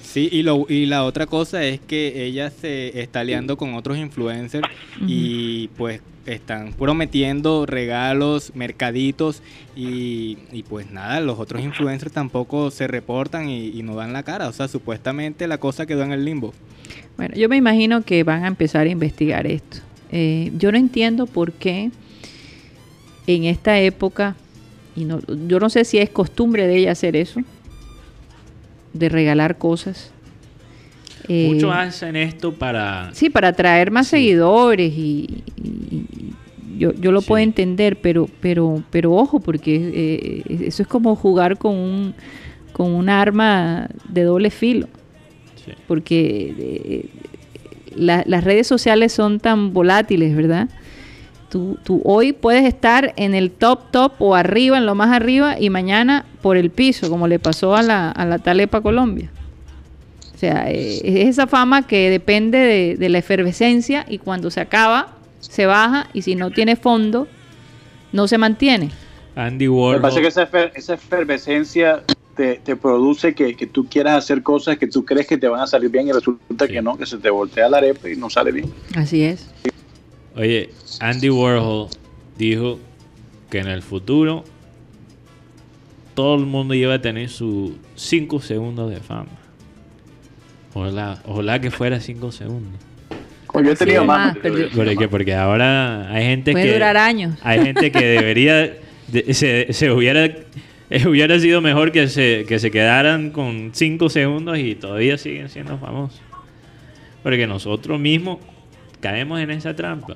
Sí, y, lo, y la otra cosa es que ella se está aliando con otros influencers y pues están prometiendo regalos, mercaditos y, y pues nada, los otros influencers tampoco se reportan y, y no dan la cara. O sea, supuestamente la cosa quedó en el limbo. Bueno, yo me imagino que van a empezar a investigar esto. Eh, yo no entiendo por qué en esta época, y no, yo no sé si es costumbre de ella hacer eso, de regalar cosas. Eh, Muchos hacen esto para. Sí, para atraer más Sí. seguidores y, y- y yo, yo lo Sí. puedo entender, pero, pero, pero ojo, porque eh, eso es como jugar con un, con un arma de doble filo Sí. porque eh, la- las redes sociales son tan volátiles, ¿verdad? Tú, tú hoy puedes estar en el top top o arriba, en lo más arriba, y mañana por el piso, como le pasó a la, a la Talepa Colombia. O sea, eh, es esa fama que depende de, de la efervescencia y cuando se acaba, se baja y si no tiene fondo, no se mantiene. Andy Lo Warhol. que pasa es que esa, efer- esa efervescencia te, te produce que, que tú quieras hacer cosas que tú crees que te van a salir bien y resulta Sí. que no, que se te voltea la arepa y no sale bien. Así es. Oye, Andy Warhol dijo que en el futuro todo el mundo iba a tener sus 5 segundos de fama. Ojalá, ojalá que fuera 5 segundos. O yo he tenido Sí, más. Porque, porque ahora hay gente Puede que... durar años. Hay gente que debería... de- se, se hubiera... eh, (laughs) Hubiera sido mejor que se, que se quedaran con 5 segundos y todavía siguen siendo famosos. Porque nosotros mismos caemos en esa trampa.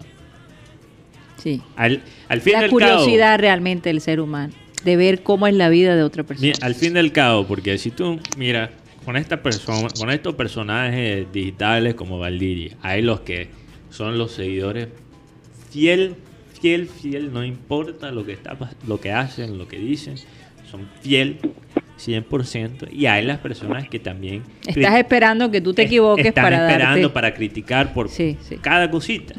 Sí. Al, al fin La del curiosidad cabo, realmente del ser humano, de ver cómo es la vida de otra persona. al fin del cabo, porque si tú, mira, con esta persona, con estos personajes digitales como Valdiri, hay los que son los seguidores fiel, fiel, fiel, no importa lo que está, lo que hacen, lo que dicen, son fiel 100% y hay las personas que también Estás esperando que tú te es- equivoques están para esperando darte... para criticar por Sí, sí. cada cosita.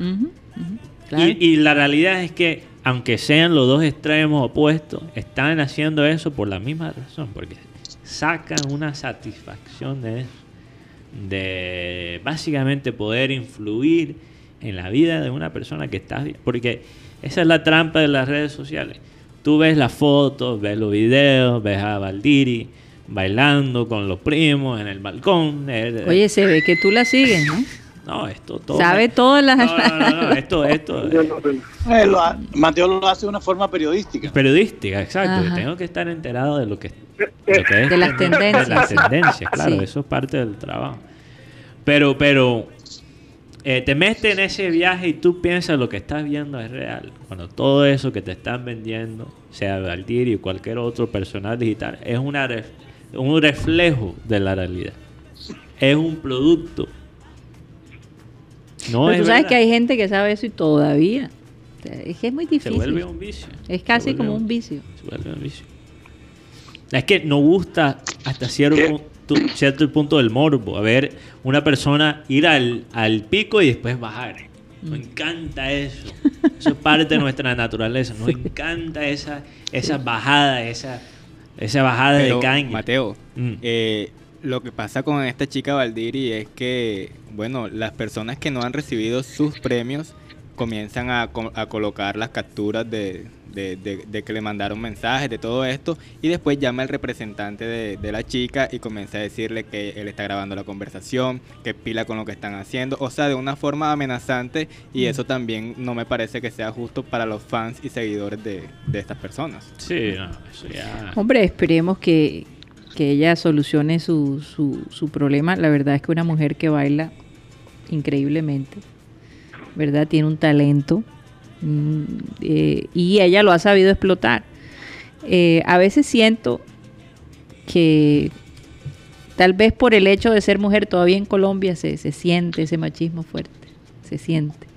Claro. Y, y la realidad es que, aunque sean los dos extremos opuestos, están haciendo eso por la misma razón, porque sacan una satisfacción de eso, de básicamente poder influir en la vida de una persona que está vi- porque esa es la trampa de las redes sociales. Tú ves las fotos, ves los videos, ves a Valdiri bailando con los primos en el balcón. eh, Oye, se ve que tú la sigues, ¿no? (laughs) no, esto todo. Sabe todas las... No, no, no, no, esto, esto. (laughs) Eh, lo ha- Mateo lo hace de una forma periodística. periodística, exacto. Tengo que estar enterado de lo que, lo que es (laughs) De las tendencias. De las tendencias, claro, Sí. eso es parte del trabajo. Pero, pero eh, te metes en ese viaje y tú piensas lo que estás viendo es real. Cuando todo eso que te están vendiendo, sea Valdir y cualquier otro personal digital, es una ref- un reflejo de la realidad. Es un producto. No Pero es tú sabes verdad. que hay gente que sabe eso y todavía. Es que es muy Se difícil. vuelve un vicio. Es Se casi como un vicio. se vuelve un vicio. Es que nos gusta hasta cierto, cierto punto del morbo. A ver, una persona ir al, al pico y después bajar. Nos Mm. encanta eso. (laughs) Eso es parte de nuestra naturaleza. Nos encanta esa, esa bajada, esa, esa bajada Pero, de caña. Mateo, Mm. eh, lo que pasa con esta chica Valdiri es que, bueno, las personas que no han recibido sus premios comienzan a, a colocar las capturas de, de- de- de que le mandaron mensajes, de todo esto, y después llama el representante de, de la chica y comienza a decirle que él está grabando la conversación, que pila con lo que están haciendo, o sea, de una forma amenazante, y eso también no me parece que sea justo para los fans y seguidores de, de estas personas. Sí, no, eso ya. Hombre, esperemos que, que ella solucione su, su, su problema. La verdad es que una mujer que baila increíblemente, ¿verdad? Tiene un talento mm, eh, y ella lo ha sabido explotar. Eh, a veces siento que tal vez por el hecho de ser mujer todavía en Colombia se, se siente ese machismo fuerte, se siente.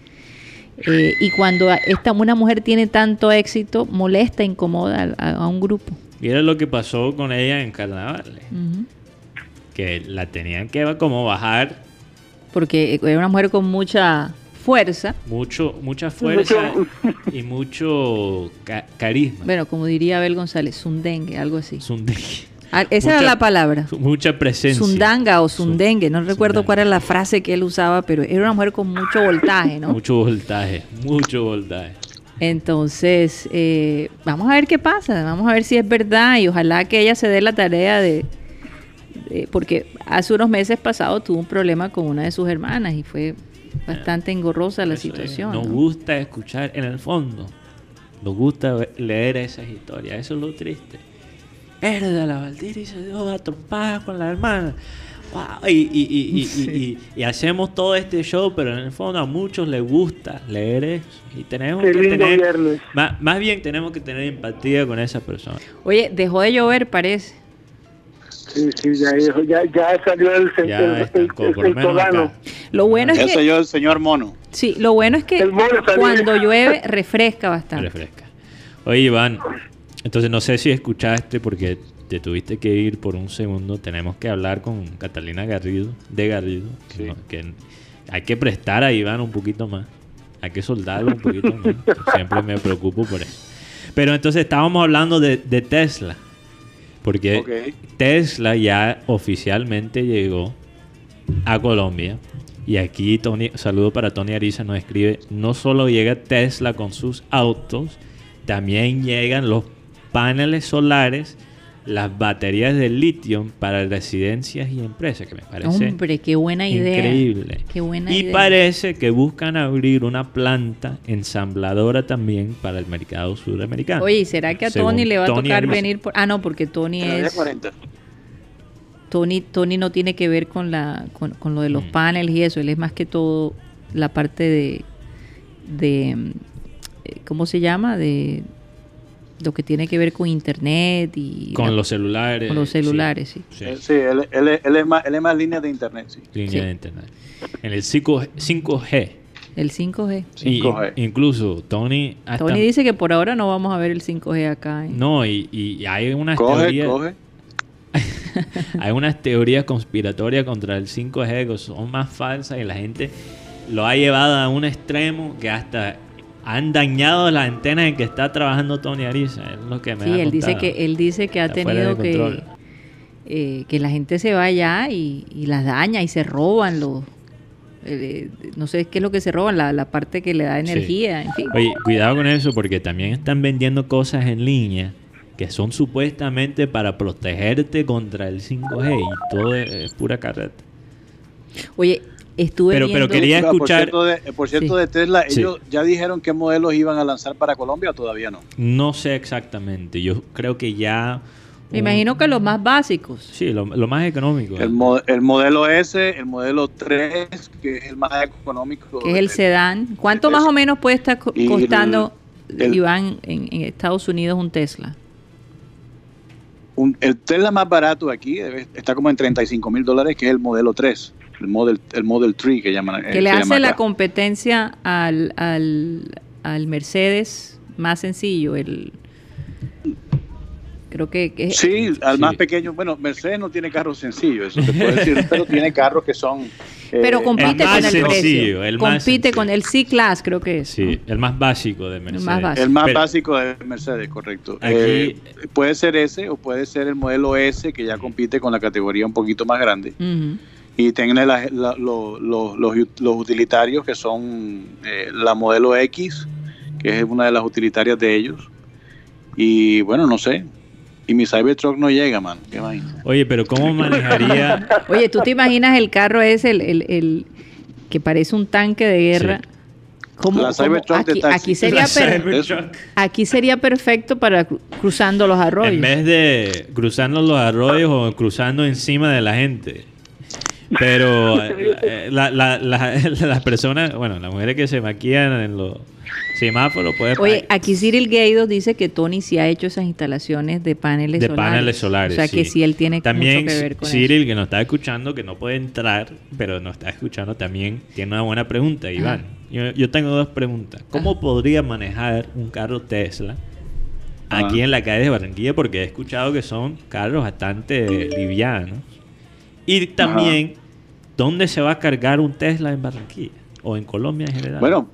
Eh, y cuando esta, una mujer tiene tanto éxito, molesta, incomoda a, a un grupo. Mira lo que pasó con ella en carnaval. Que la tenían que como bajar Porque era una mujer con mucha fuerza. mucho mucha fuerza (laughs) y mucho ca- carisma Bueno, como diría Abel González, zundengue, algo así. Zunde- Ah, esa era la palabra. mucha presencia Zundanga o zundengue, no recuerdo cuál era la frase que él usaba, pero era una mujer con mucho voltaje, ¿no? mucho voltaje mucho voltaje Entonces, eh, vamos a ver qué pasa, vamos a ver si es verdad y ojalá que ella se dé la tarea de, de- porque hace unos meses pasados tuvo un problema con una de sus hermanas y fue bastante engorrosa la Eso es, situación. nos ¿no? gusta escuchar en el fondo nos gusta leer esas historias eso es lo triste Verga, la Valdiri se dio a trompadas con la hermana Wow, Y, y- y- y- y- y- y hacemos todo este show, pero en el fondo a muchos les gusta leer eso. Y tenemos Qué que lindo tener, más, más bien tenemos que tener empatía con esa persona. Oye, dejó de llover, parece. Sí, sí, ya, dijo, ya, ya salió el, Ya el, estancó, el- por lo el bueno es Eso que yo, el señor mono. sí, lo bueno es que cuando llueve refresca bastante. Refresca. Oye, Iván, entonces no sé si escuchaste porque te tuviste que ir por un segundo. Tenemos que hablar con Catalina Garrido, de Garrido, que, Sí. no- que hay que prestar a Iván un poquito más. Hay que soldarlo un poquito más. Siempre me preocupo por eso. Pero entonces estábamos hablando de, de Tesla. Porque. Tesla ya oficialmente llegó a Colombia. Y aquí Tony, saludo para Tony Ariza, nos escribe, no solo llega Tesla con sus autos, también llegan los paneles solares, las baterías de litio para residencias y empresas, que me parece Hombre, qué buena idea. increíble. Qué buena y idea. parece que buscan abrir una planta ensambladora también para el mercado suramericano. Oye, ¿y será que a Según Tony le va a Tony tocar venir por Ah, no, porque Tony es 40. Tony Tony no tiene que ver con la con, con lo de los Mm. paneles y eso, él es más que todo la parte de, de eh, ¿cómo se llama? De lo que tiene que ver con internet y Con la- los celulares. con los celulares, sí. Sí, Eh, Sí, él, él es- él es más, él es más línea de internet, sí. línea Sí. de internet. En el 5, 5G. el 5G. Y- 5G. incluso Tony. hasta- Tony dice que por ahora no vamos a ver el 5G acá. en- No, y, y hay unas Coge, teorías. coge. (laughs) Hay unas teorías conspiratorias contra el 5G que son más falsas y la gente lo ha llevado a un extremo que hasta han dañado las antenas en que está trabajando Tony Ariza. Es lo que me Sí, él dice que él dice que ha Está tenido que eh, que la gente se va allá y, y las daña y se roban los eh, no sé qué es lo que se roban la, la parte que le da Sí. energía, en fin. Oye, cuidado con eso porque también están vendiendo cosas en línea que son supuestamente para protegerte contra el 5G y todo es, es pura carreta. Oye, estuve Pero- pero quería- Ah, por escuchar- cierto, de, por cierto Sí. de Tesla, Sí. ellos ya dijeron qué modelos iban a lanzar para Colombia o todavía no. No sé exactamente, yo creo que ya... me un- imagino que los más básicos. Sí, lo, lo más económico. El, mo- el modelo S, el modelo 3, que es el más económico. que es el sedán. ¿Cuánto más o menos puede estar co- costando, el- Iván, en, en Estados Unidos un Tesla? Un- el Tesla más barato aquí debe- está como en 35 mil dólares, que es el modelo 3, el Model, el Model 3 que llaman. eh, Que le hace llama la competencia al, al, al Mercedes más sencillo, el creo que, que- Sí, al Sí. más pequeño. Bueno, Mercedes no tiene carros sencillos, eso se puede decir, (laughs) pero tiene carros que son. eh, pero compite el más con el sencillo, precio. el más compite sencillo. con el C-Class, creo que es. Sí, el más básico de Mercedes. más básico. El más Pero- básico de Mercedes, correcto. Aquí- Eh, puede ser ese o puede ser el modelo S, que ya compite con la categoría un poquito más grande. Ujú. Y tiene la- la- lo- lo- los, los utilitarios que son eh, la modelo X, que es una de las utilitarias de ellos. Y bueno, no sé. Y mi Cybertruck no llega, man. ¿Qué vaina? Oye, pero ¿cómo (laughs) manejaría? Oye, ¿tú te imaginas el carro ese, el, el, el que parece un tanque de guerra? ¿Cómo- La cómo- Cybertruck de aquí, taxi. aquí sería La per- Cybertruck. aquí sería perfecto para cru- cruzando los arroyos. En vez de cruzando los arroyos o cruzando encima de la gente. Pero (laughs) eh, la- la- la- (laughs) las personas, bueno, las mujeres que se maquillan en los semáforos, puede Oye, aquí Cyril Gaydos dice que Tony sí ha hecho esas instalaciones de paneles de solares. paneles solares. O sea que sí él tiene también mucho que ver con Cyril, que nos está escuchando, que no puede entrar, pero nos está escuchando también, tiene una buena pregunta, Iván. Yo, yo tengo dos preguntas. ¿Cómo Ajá. podría manejar un carro Tesla aquí Ajá. en la calle de Barranquilla? Porque he escuchado que son carros bastante livianos. Y también, ¿dónde se va a cargar un Tesla en Barranquilla? O en Colombia en general. Bueno,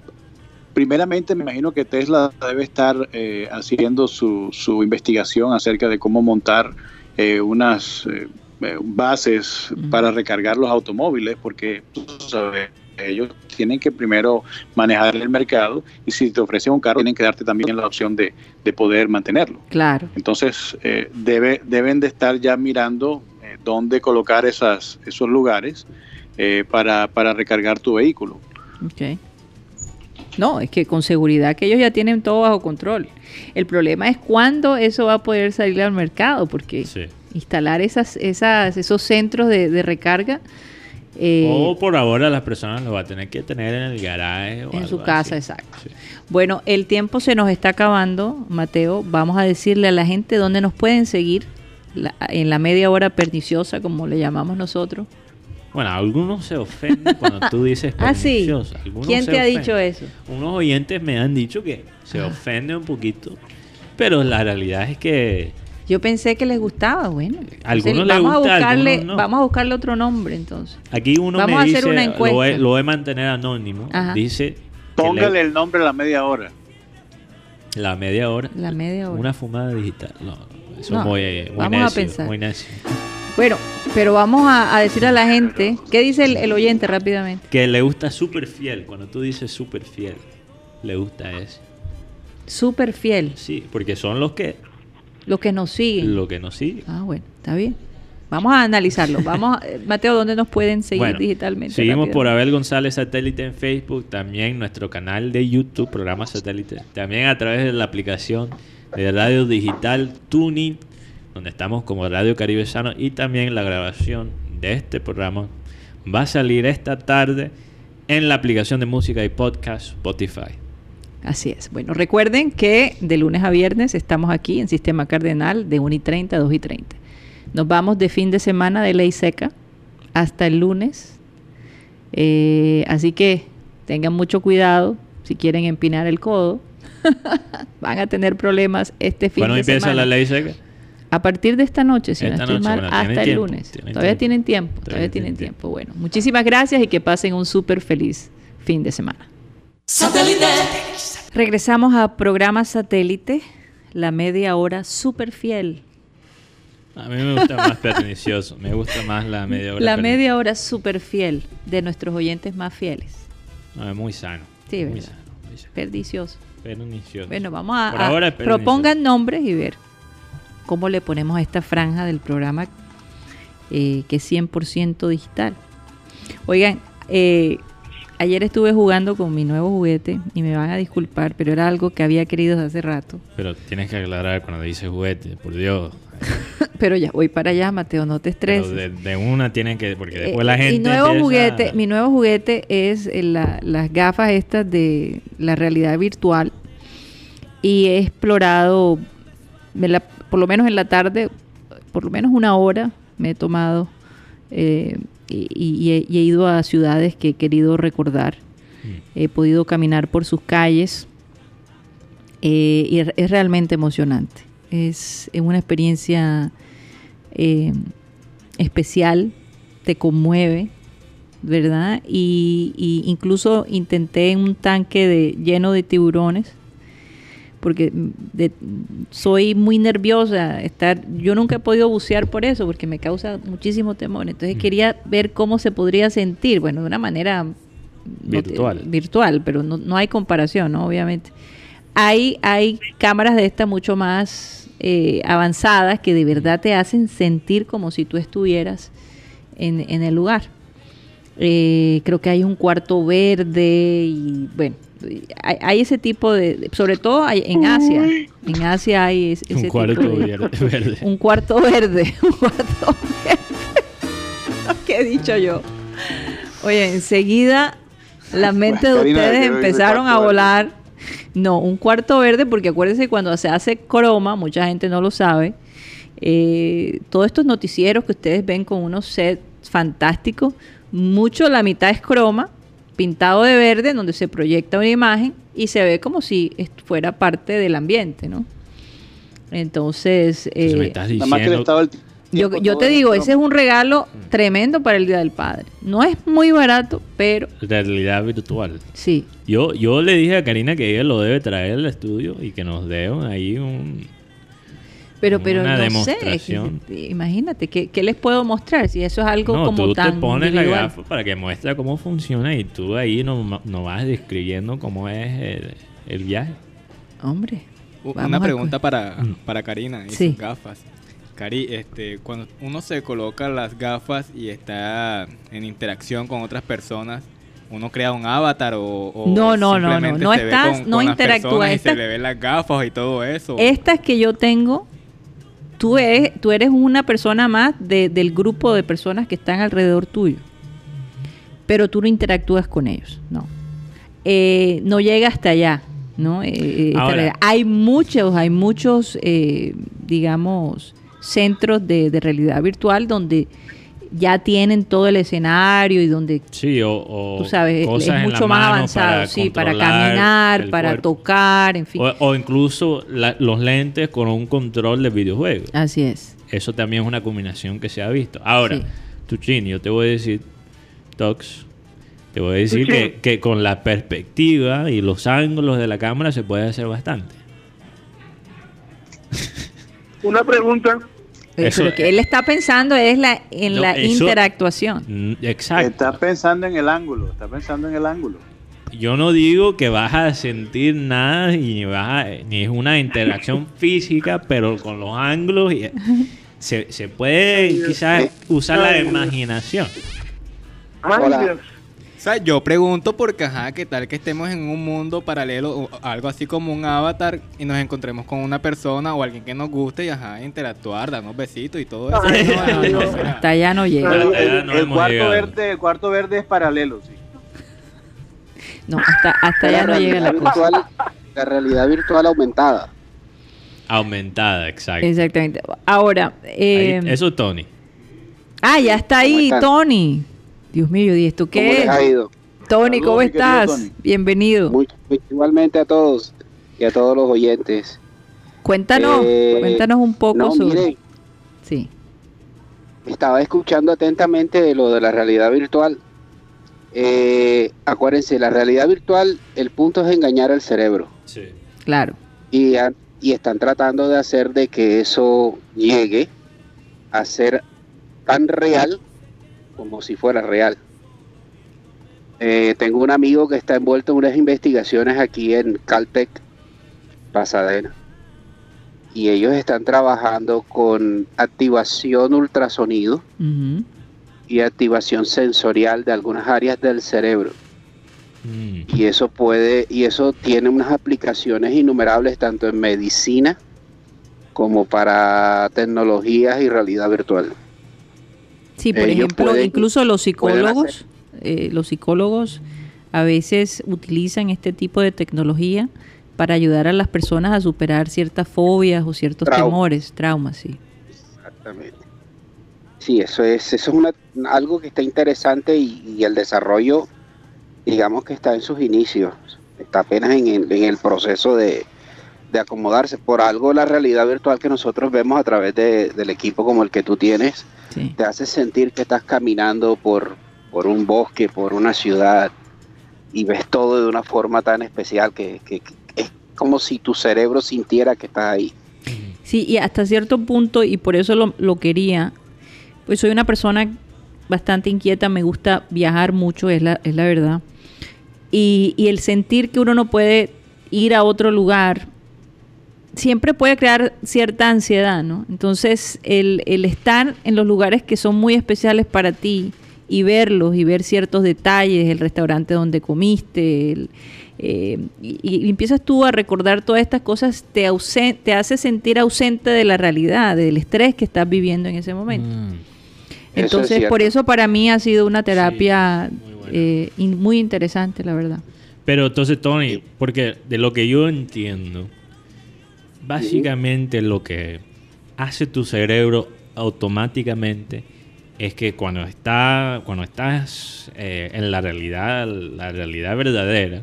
primeramente me imagino que Tesla debe estar eh, haciendo su, su investigación acerca de cómo montar eh, unas eh, eh, bases para recargar los automóviles, porque sabes, ellos tienen que primero manejar el mercado y si te ofrecen un carro tienen que darte también la opción de, de poder mantenerlo. Claro. Entonces, eh, debe, deben de estar ya mirando eh, dónde colocar esas, esos lugares eh, para, para recargar tu vehículo. Ok. No, es que con seguridad que ellos ya tienen todo bajo control. El problema es cuándo eso va a poder salir al mercado, porque Sí. instalar esas, esas, esos centros de, de recarga eh, o por ahora las personas lo va a tener que tener en el garaje o en su casa, así. exacto. Sí. Bueno, el tiempo se nos está acabando, Mateo. Vamos a decirle a la gente dónde nos pueden seguir la- en la media hora perniciosa, como le llamamos nosotros. Bueno, algunos se ofenden cuando tú dices (laughs) Ah, sí. ¿Quién se te ha dicho eso? Unos oyentes me han dicho que se Ah. ofenden un poquito, pero la realidad es que Yo pensé que les gustaba, bueno. Algunos entonces les vamos gusta, a buscarle, algunos no. vamos a buscarle otro nombre entonces. aquí uno Vamos me a hacer dice, una lo encuesta. voy, lo voy a mantener anónimo, Ajá. dice Póngale le- el nombre a la media hora. la media hora, La media hora. una fumada digital. No, eso No, es muy, muy vamos a necio, pensar. muy necio. Bueno, pero vamos a, a decir a la gente, ¿qué dice el, el oyente rápidamente? Que le gusta súper fiel, cuando tú dices súper fiel, le gusta eso. Súper fiel, Sí, porque son los que, los que nos siguen. lo que nos siguen. Ah, bueno, está bien. Vamos a analizarlo. Vamos, a- eh, Mateo, ¿dónde nos pueden seguir Bueno, digitalmente? Seguimos por? Abel González Satélite en Facebook, también nuestro canal de YouTube, programa Satélite, también a través de la aplicación de radio digital Tuning, donde estamos como Radio Caribe Sano y también la grabación de este programa va a salir esta tarde en la aplicación de música y podcast Spotify. Así es. Bueno, recuerden que de lunes a viernes estamos aquí en Sistema Cardenal de 1 y 30 a 2 y 30. Nos vamos de fin de semana de ley seca hasta el lunes. Eh, así que tengan mucho cuidado si quieren empinar el codo. (laughs) Van a tener problemas este fin ¿Cuándo de empieza semana. la ley seca? A partir de esta noche, si Esta no estoy noche, mal, bueno, hasta el tiempo, lunes. tienen todavía tiempo. tienen tiempo, Todavía todavía tienen tienen tiempo. Bueno, muchísimas gracias y que pasen un súper feliz fin de semana. Regresamos a programa satélite, la media hora súper fiel. A mí me gusta más pernicioso. Me gusta más la media hora. La media hora súper fiel de nuestros oyentes más fieles. No, es muy sano. Sí, muy ¿verdad? sano. Muy sano. Perdicioso. Pernicioso. Bueno, vamos a, Por a- pernicioso. propongan nombres y ver cómo le ponemos a esta franja del programa eh, que es 100% digital. Oigan, eh, ayer estuve jugando con mi nuevo juguete y me van a disculpar, pero era algo que había querido desde hace rato. Pero tienes que aclarar cuando dices juguete, por Dios. (laughs) Pero ya voy para allá, Mateo, no te estreses. de, de una tienen que. Porque después Eh, la gente. mi nuevo juguete, mi nuevo juguete es la- las gafas estas de la realidad virtual y he explorado, me la- por lo menos en la tarde, por lo menos una hora me he tomado eh, y, y he, y he ido a ciudades que he querido recordar. Mm. He podido caminar por sus calles eh, y es- realmente emocionante. Es, es una experiencia eh, especial, te conmueve, ¿verdad? Y, y incluso intenté en un tanque de, lleno de tiburones, porque mm, de- soy muy nerviosa. Estar, yo nunca he podido bucear por eso, porque me causa muchísimo temor. Entonces Mm. quería ver cómo se podría sentir, bueno, de una manera no Virtual. virtual, pero no, no hay comparación, ¿no? Obviamente. Hay, hay cámaras de estas mucho más eh, avanzadas que de verdad te hacen sentir como si tú estuvieras en, en el lugar. Eh, creo que hay un cuarto verde y bueno, hay, hay ese tipo de, de- sobre todo hay- en Asia, en Asia hay es- ese Un tipo cuarto de- (laughs) verde. un cuarto verde, (laughs) un cuarto verde. (laughs) ¿Qué he dicho yo? Oye, enseguida las mentes de ustedes ¿qué dice empezaron a verde? volar. No, un cuarto verde, porque acuérdense cuando se hace croma, mucha gente no lo sabe. eh, todos estos noticieros que ustedes ven con unos sets fantásticos, mucho la mitad es croma, pintado de verde, donde se proyecta una imagen y se ve como si est- fuera parte del ambiente, ¿no? Entonces, Entonces me eh, estás diciendo. yo, te digo, ese es un regalo tremendo para el Día del Padre. No es muy barato, pero Realidad virtual. sí. Yo, yo le dije a Karina que ella lo debe traer al estudio y que nos dé ahí un. Pero, pero Una no demostración. sé, (laughs) que- imagínate, ¿qué, qué les puedo mostrar? Si eso es algo no, como tú tan te pones la individual. gafa para que muestre cómo funciona y tú ahí no, no vas describiendo cómo es el, el viaje. Hombre, Una a pregunta co- para, Mm. para Karina y Sí. sus gafas. Cari, este, cuando uno se coloca las gafas y está en interacción con otras personas, uno crea un avatar o, o No, no, no, no, no ve estás- con- no con las interactúa. personas y Esta- se le ven las gafas y todo eso. Estas que yo tengo, tú eres, tú eres una persona más de- del grupo de personas que están alrededor tuyo. Pero tú no interactúas con ellos, no. Eh, no llega hasta allá, ¿no? Eh, eh, Ahora. hay muchos, hay muchos, eh, digamos, centros de, de realidad virtual donde ya tienen todo el escenario y donde Sí, o, o tú sabes, cosas es en la mucho más avanzado, para sí, para caminar, para cuerpo. tocar, en fin. O, o incluso la- los lentes con un control de videojuego. Así es. Eso también es una combinación que se ha visto. Ahora, Sí. Tuchin, yo te voy a decir, Tox, te voy a decir que, que con la perspectiva y los ángulos de la cámara se puede hacer bastante. Una pregunta. Eh, Eso- pero que él está pensando es la, en No, la eso- interactuación. Mm, Exacto. Está pensando en el ángulo, está pensando en el ángulo. Yo no digo que vas a sentir nada y ni, vas a- ni es una interacción (laughs) física, pero con los ángulos y- se, se puede quizás usar la imaginación. Ay, Hola. O sea, yo pregunto porque, ajá, ¿qué tal que estemos en un mundo paralelo o algo así como un avatar y nos encontremos con una persona o alguien que nos guste y, ajá, interactuar, darnos besitos y todo eso? Ay, No, no, no, Dios. o sea, Hasta allá no llega. El, cuarto verde, el cuarto verde es paralelo, sí. No, hasta, hasta allá no llega la realidad cosa. virtual, la realidad virtual aumentada. Aumentada, exacto. Exactamente. Ahora, Ahí- eh, eso, Tony. ah, ya está ¿Cómo ahí? Tony. Dios mío, ¿y esto ¿Cómo qué les es? ha ido? Tony, Saludos, ¿cómo estás? Tony. Bienvenido. Muy- muy- igualmente a todos y a todos los oyentes. Cuéntanos, Eh, cuéntanos un poco No, sobre. miren, Sí. estaba escuchando atentamente de lo de la realidad virtual. Eh, acuérdense, la realidad virtual, el punto es engañar al cerebro. Sí. Claro. y, y están tratando de hacer de que eso llegue a ser tan real como si fuera real. Eh, tengo un amigo que está envuelto en unas investigaciones aquí en Caltech, Pasadena, y ellos están trabajando con activación ultrasonido y activación sensorial de algunas áreas del cerebro Mm. y eso puede y eso tiene unas aplicaciones innumerables tanto en medicina como para tecnologías y realidad virtual. Sí, por Ellos ejemplo, pueden- incluso los psicólogos, eh, los psicólogos a veces utilizan este tipo de tecnología para ayudar a las personas a superar ciertas fobias o ciertos temores, traumas, sí. Exactamente. Sí, eso es eso es una, algo que está interesante y, y el desarrollo, digamos que está en sus inicios, está apenas en el, en el proceso de, de acomodarse. Por algo la realidad virtual que nosotros vemos a través de- del equipo como el que tú tienes, Sí. te hace sentir que estás caminando por, por un bosque, por una ciudad, y ves todo de una forma tan especial que, que- que es como si tu cerebro sintiera que estás ahí. Sí, y hasta cierto punto, y por eso lo, lo quería, pues soy una persona bastante inquieta, me gusta viajar mucho, es la, es la verdad. Y, y el sentir que uno no puede ir a otro lugar siempre puede crear cierta ansiedad, ¿no? Entonces, el, el estar en los lugares que son muy especiales para ti y verlos y ver ciertos detalles, el restaurante donde comiste, el, eh, y, y empiezas tú a recordar todas estas cosas, te, ausen- te hace sentir ausente de la realidad, del estrés que estás viviendo en ese momento. Mm. Eso es Entonces, por eso para mí ha sido una terapia muy eh, in- muy interesante, la verdad. Pero entonces, Tony, porque de lo que yo entiendo, básicamente lo que hace tu cerebro automáticamente es que cuando está cuando estás eh, en la realidad la realidad verdadera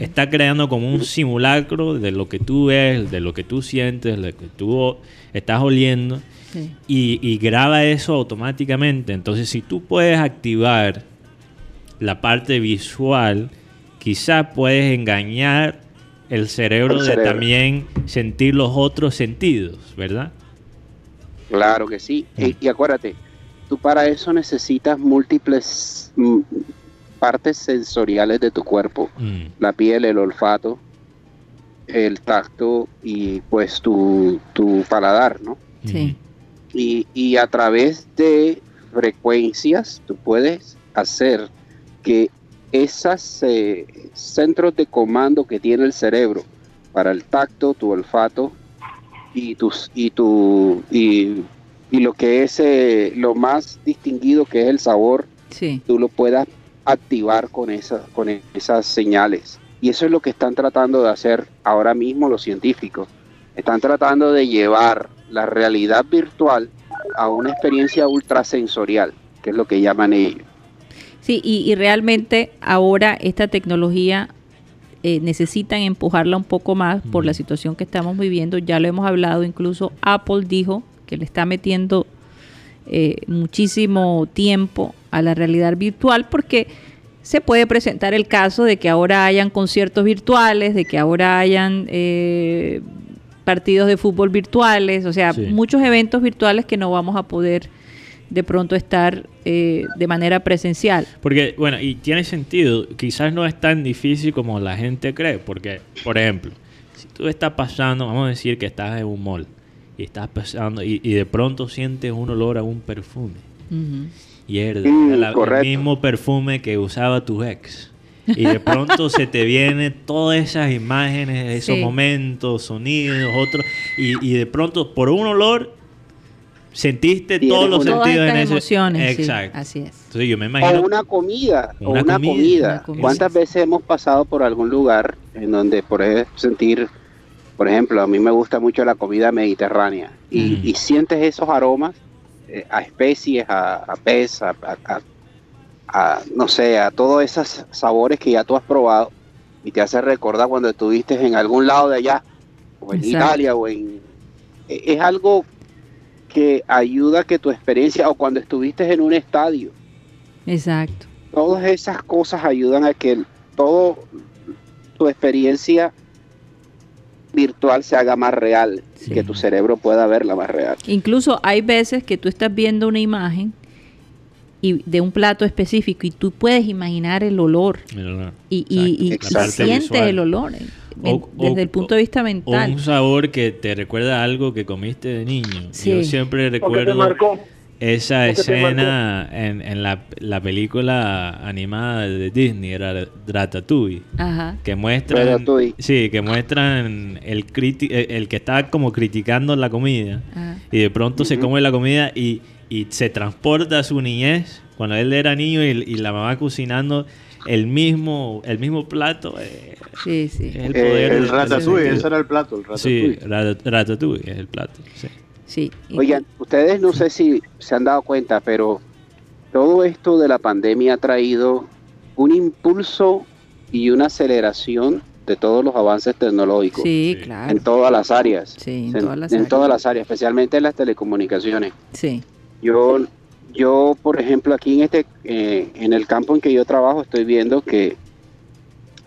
está creando como un simulacro de lo que tú ves de lo que tú sientes de lo que tú estás oliendo Sí. y, y graba eso automáticamente. Entonces, si tú puedes activar la parte visual, quizás puedes engañar el cerebro, El de también sentir los otros sentidos, ¿verdad? Claro que sí. Y, y acuérdate, tú para eso necesitas múltiples mm, partes sensoriales de tu cuerpo. Mm, La piel, el olfato, el tacto y pues tu, tu paladar, ¿no? Sí. Y, y a través de frecuencias tú puedes hacer que esos centros de comando que tiene el cerebro para el tacto, tu olfato y tus y tu y, y lo que es eh, lo más distinguido que es el sabor, Sí. tú lo puedas activar con esas con esas señales. Y eso es lo que están tratando de hacer ahora mismo los científicos. Están tratando de llevar la realidad virtual a una experiencia ultrasensorial, que es lo que llaman ellos. Sí, y, y realmente ahora esta tecnología eh, necesitan empujarla un poco más por la situación que estamos viviendo. Ya lo hemos hablado, incluso Apple dijo que le está metiendo eh, muchísimo tiempo a la realidad virtual porque se puede presentar el caso de que ahora hayan conciertos virtuales, de que ahora hayan eh, partidos de fútbol virtuales, o sea, Sí. muchos eventos virtuales que no vamos a poder de pronto estar eh, de manera presencial. Porque, bueno, y tiene sentido, quizás no es tan difícil como la gente cree, porque, por ejemplo, si tú estás pasando, vamos a decir que estás en un mall, y estás pasando, y, y de pronto sientes un olor a un perfume, Ujú. y es Mm, el, el mismo perfume que usaba tu ex. Y de pronto se te vienen todas esas imágenes, esos Sí. momentos, sonidos, otros, y, y de pronto por un olor sentiste Tienes todos los una- sentidos en ese. emociones. sí, Exacto. así es. Entonces yo me imagino. O una comida, o Una comida. comida. Una comida. ¿Cuántas veces hemos pasado por algún lugar en donde puedes sentir, por ejemplo, a mí me gusta mucho la comida mediterránea y, Mm. y sientes esos aromas eh, a especies, a, a pez, a, a- a- a, no sé, a todos esos sabores que ya tú has probado y te hace recordar cuando estuviste en algún lado de allá, o en Exacto. Italia, o en... e- Es algo que ayuda a que tu experiencia, o cuando estuviste en un estadio, Exacto. todas esas cosas ayudan a que todo tu experiencia virtual se haga más real, Sí. que tu cerebro pueda verla más real. Incluso hay veces que tú estás viendo una imagen y de un plato específico y tú puedes imaginar el olor el olor. y, y- sientes visual. el olor eh, O- desde o- el punto de vista O mental. un sabor que te recuerda a algo que comiste de niño. Sí. Yo siempre recuerdo esa escena en, en la, la película animada de Disney, era Ratatouille. Ajá. Que muestran, Ratatouille. sí, que muestran el, criti- el que está como criticando la comida ajá. y de pronto se come la comida y, y se transporta a su niñez cuando él era niño y, y la mamá cocinando el mismo el mismo plato eh, Sí, sí. es el Eh, poder El del- ratatouille, ese era el plato, el sí ratatouille. rat- ratatouille es el plato sí. Sí. Oigan, ustedes no sé si se han dado cuenta, pero todo esto de la pandemia ha traído un impulso y una aceleración de todos los avances tecnológicos Sí, Sí. claro. en todas las áreas. Sí, en en, todas las en áreas. todas las áreas, especialmente en las telecomunicaciones. Sí. Yo, yo por ejemplo, aquí en este, eh, en el campo en que yo trabajo, estoy viendo que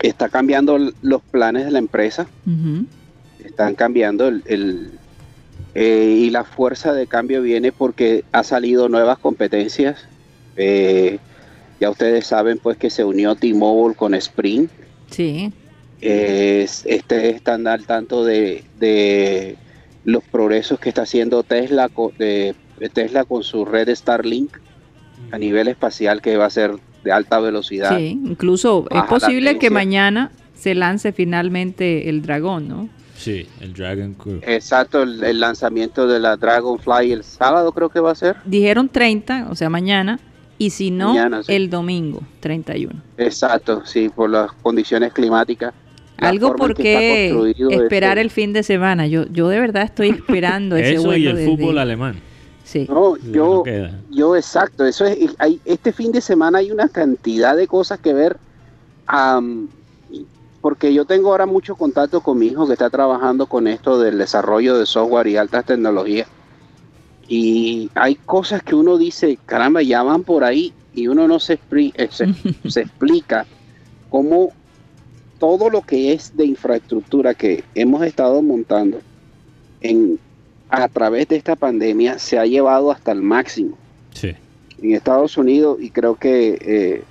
está cambiando los planes de la empresa, están cambiando el, el- eh, y la fuerza de cambio viene porque ha salido nuevas competencias. Eh, ya ustedes saben pues que se unió T-Mobile con Sprint. Sí. Este están al tanto de, de los progresos que está haciendo Tesla, de Tesla con su red Starlink a nivel espacial que va a ser de alta velocidad. Sí. Incluso es posible que mañana se lance finalmente el dragón, ¿no? sí el Dragon Crew Exacto, el, el lanzamiento de la Dragonfly el sábado creo que va a ser. Dijeron 30, o sea, mañana. Y si no, Mañana, sí. el domingo, 31. Exacto, sí, por las condiciones climáticas. Algo por qué esperar este- el fin de semana. Yo, yo de verdad estoy esperando (laughs) ese eso y el desde- fútbol alemán Sí. No, yo, yo exacto, eso es, hay, este fin de semana hay una cantidad de cosas que ver, porque yo tengo ahora mucho contacto con mi hijo que está trabajando con esto del desarrollo de software y altas tecnologías, y hay cosas que uno dice, caramba, ya van por ahí, y uno no se, expli- eh, se, (laughs) se explica cómo todo lo que es de infraestructura que hemos estado montando en, a través de esta pandemia se ha llevado hasta el máximo sí en Estados Unidos y creo que eh,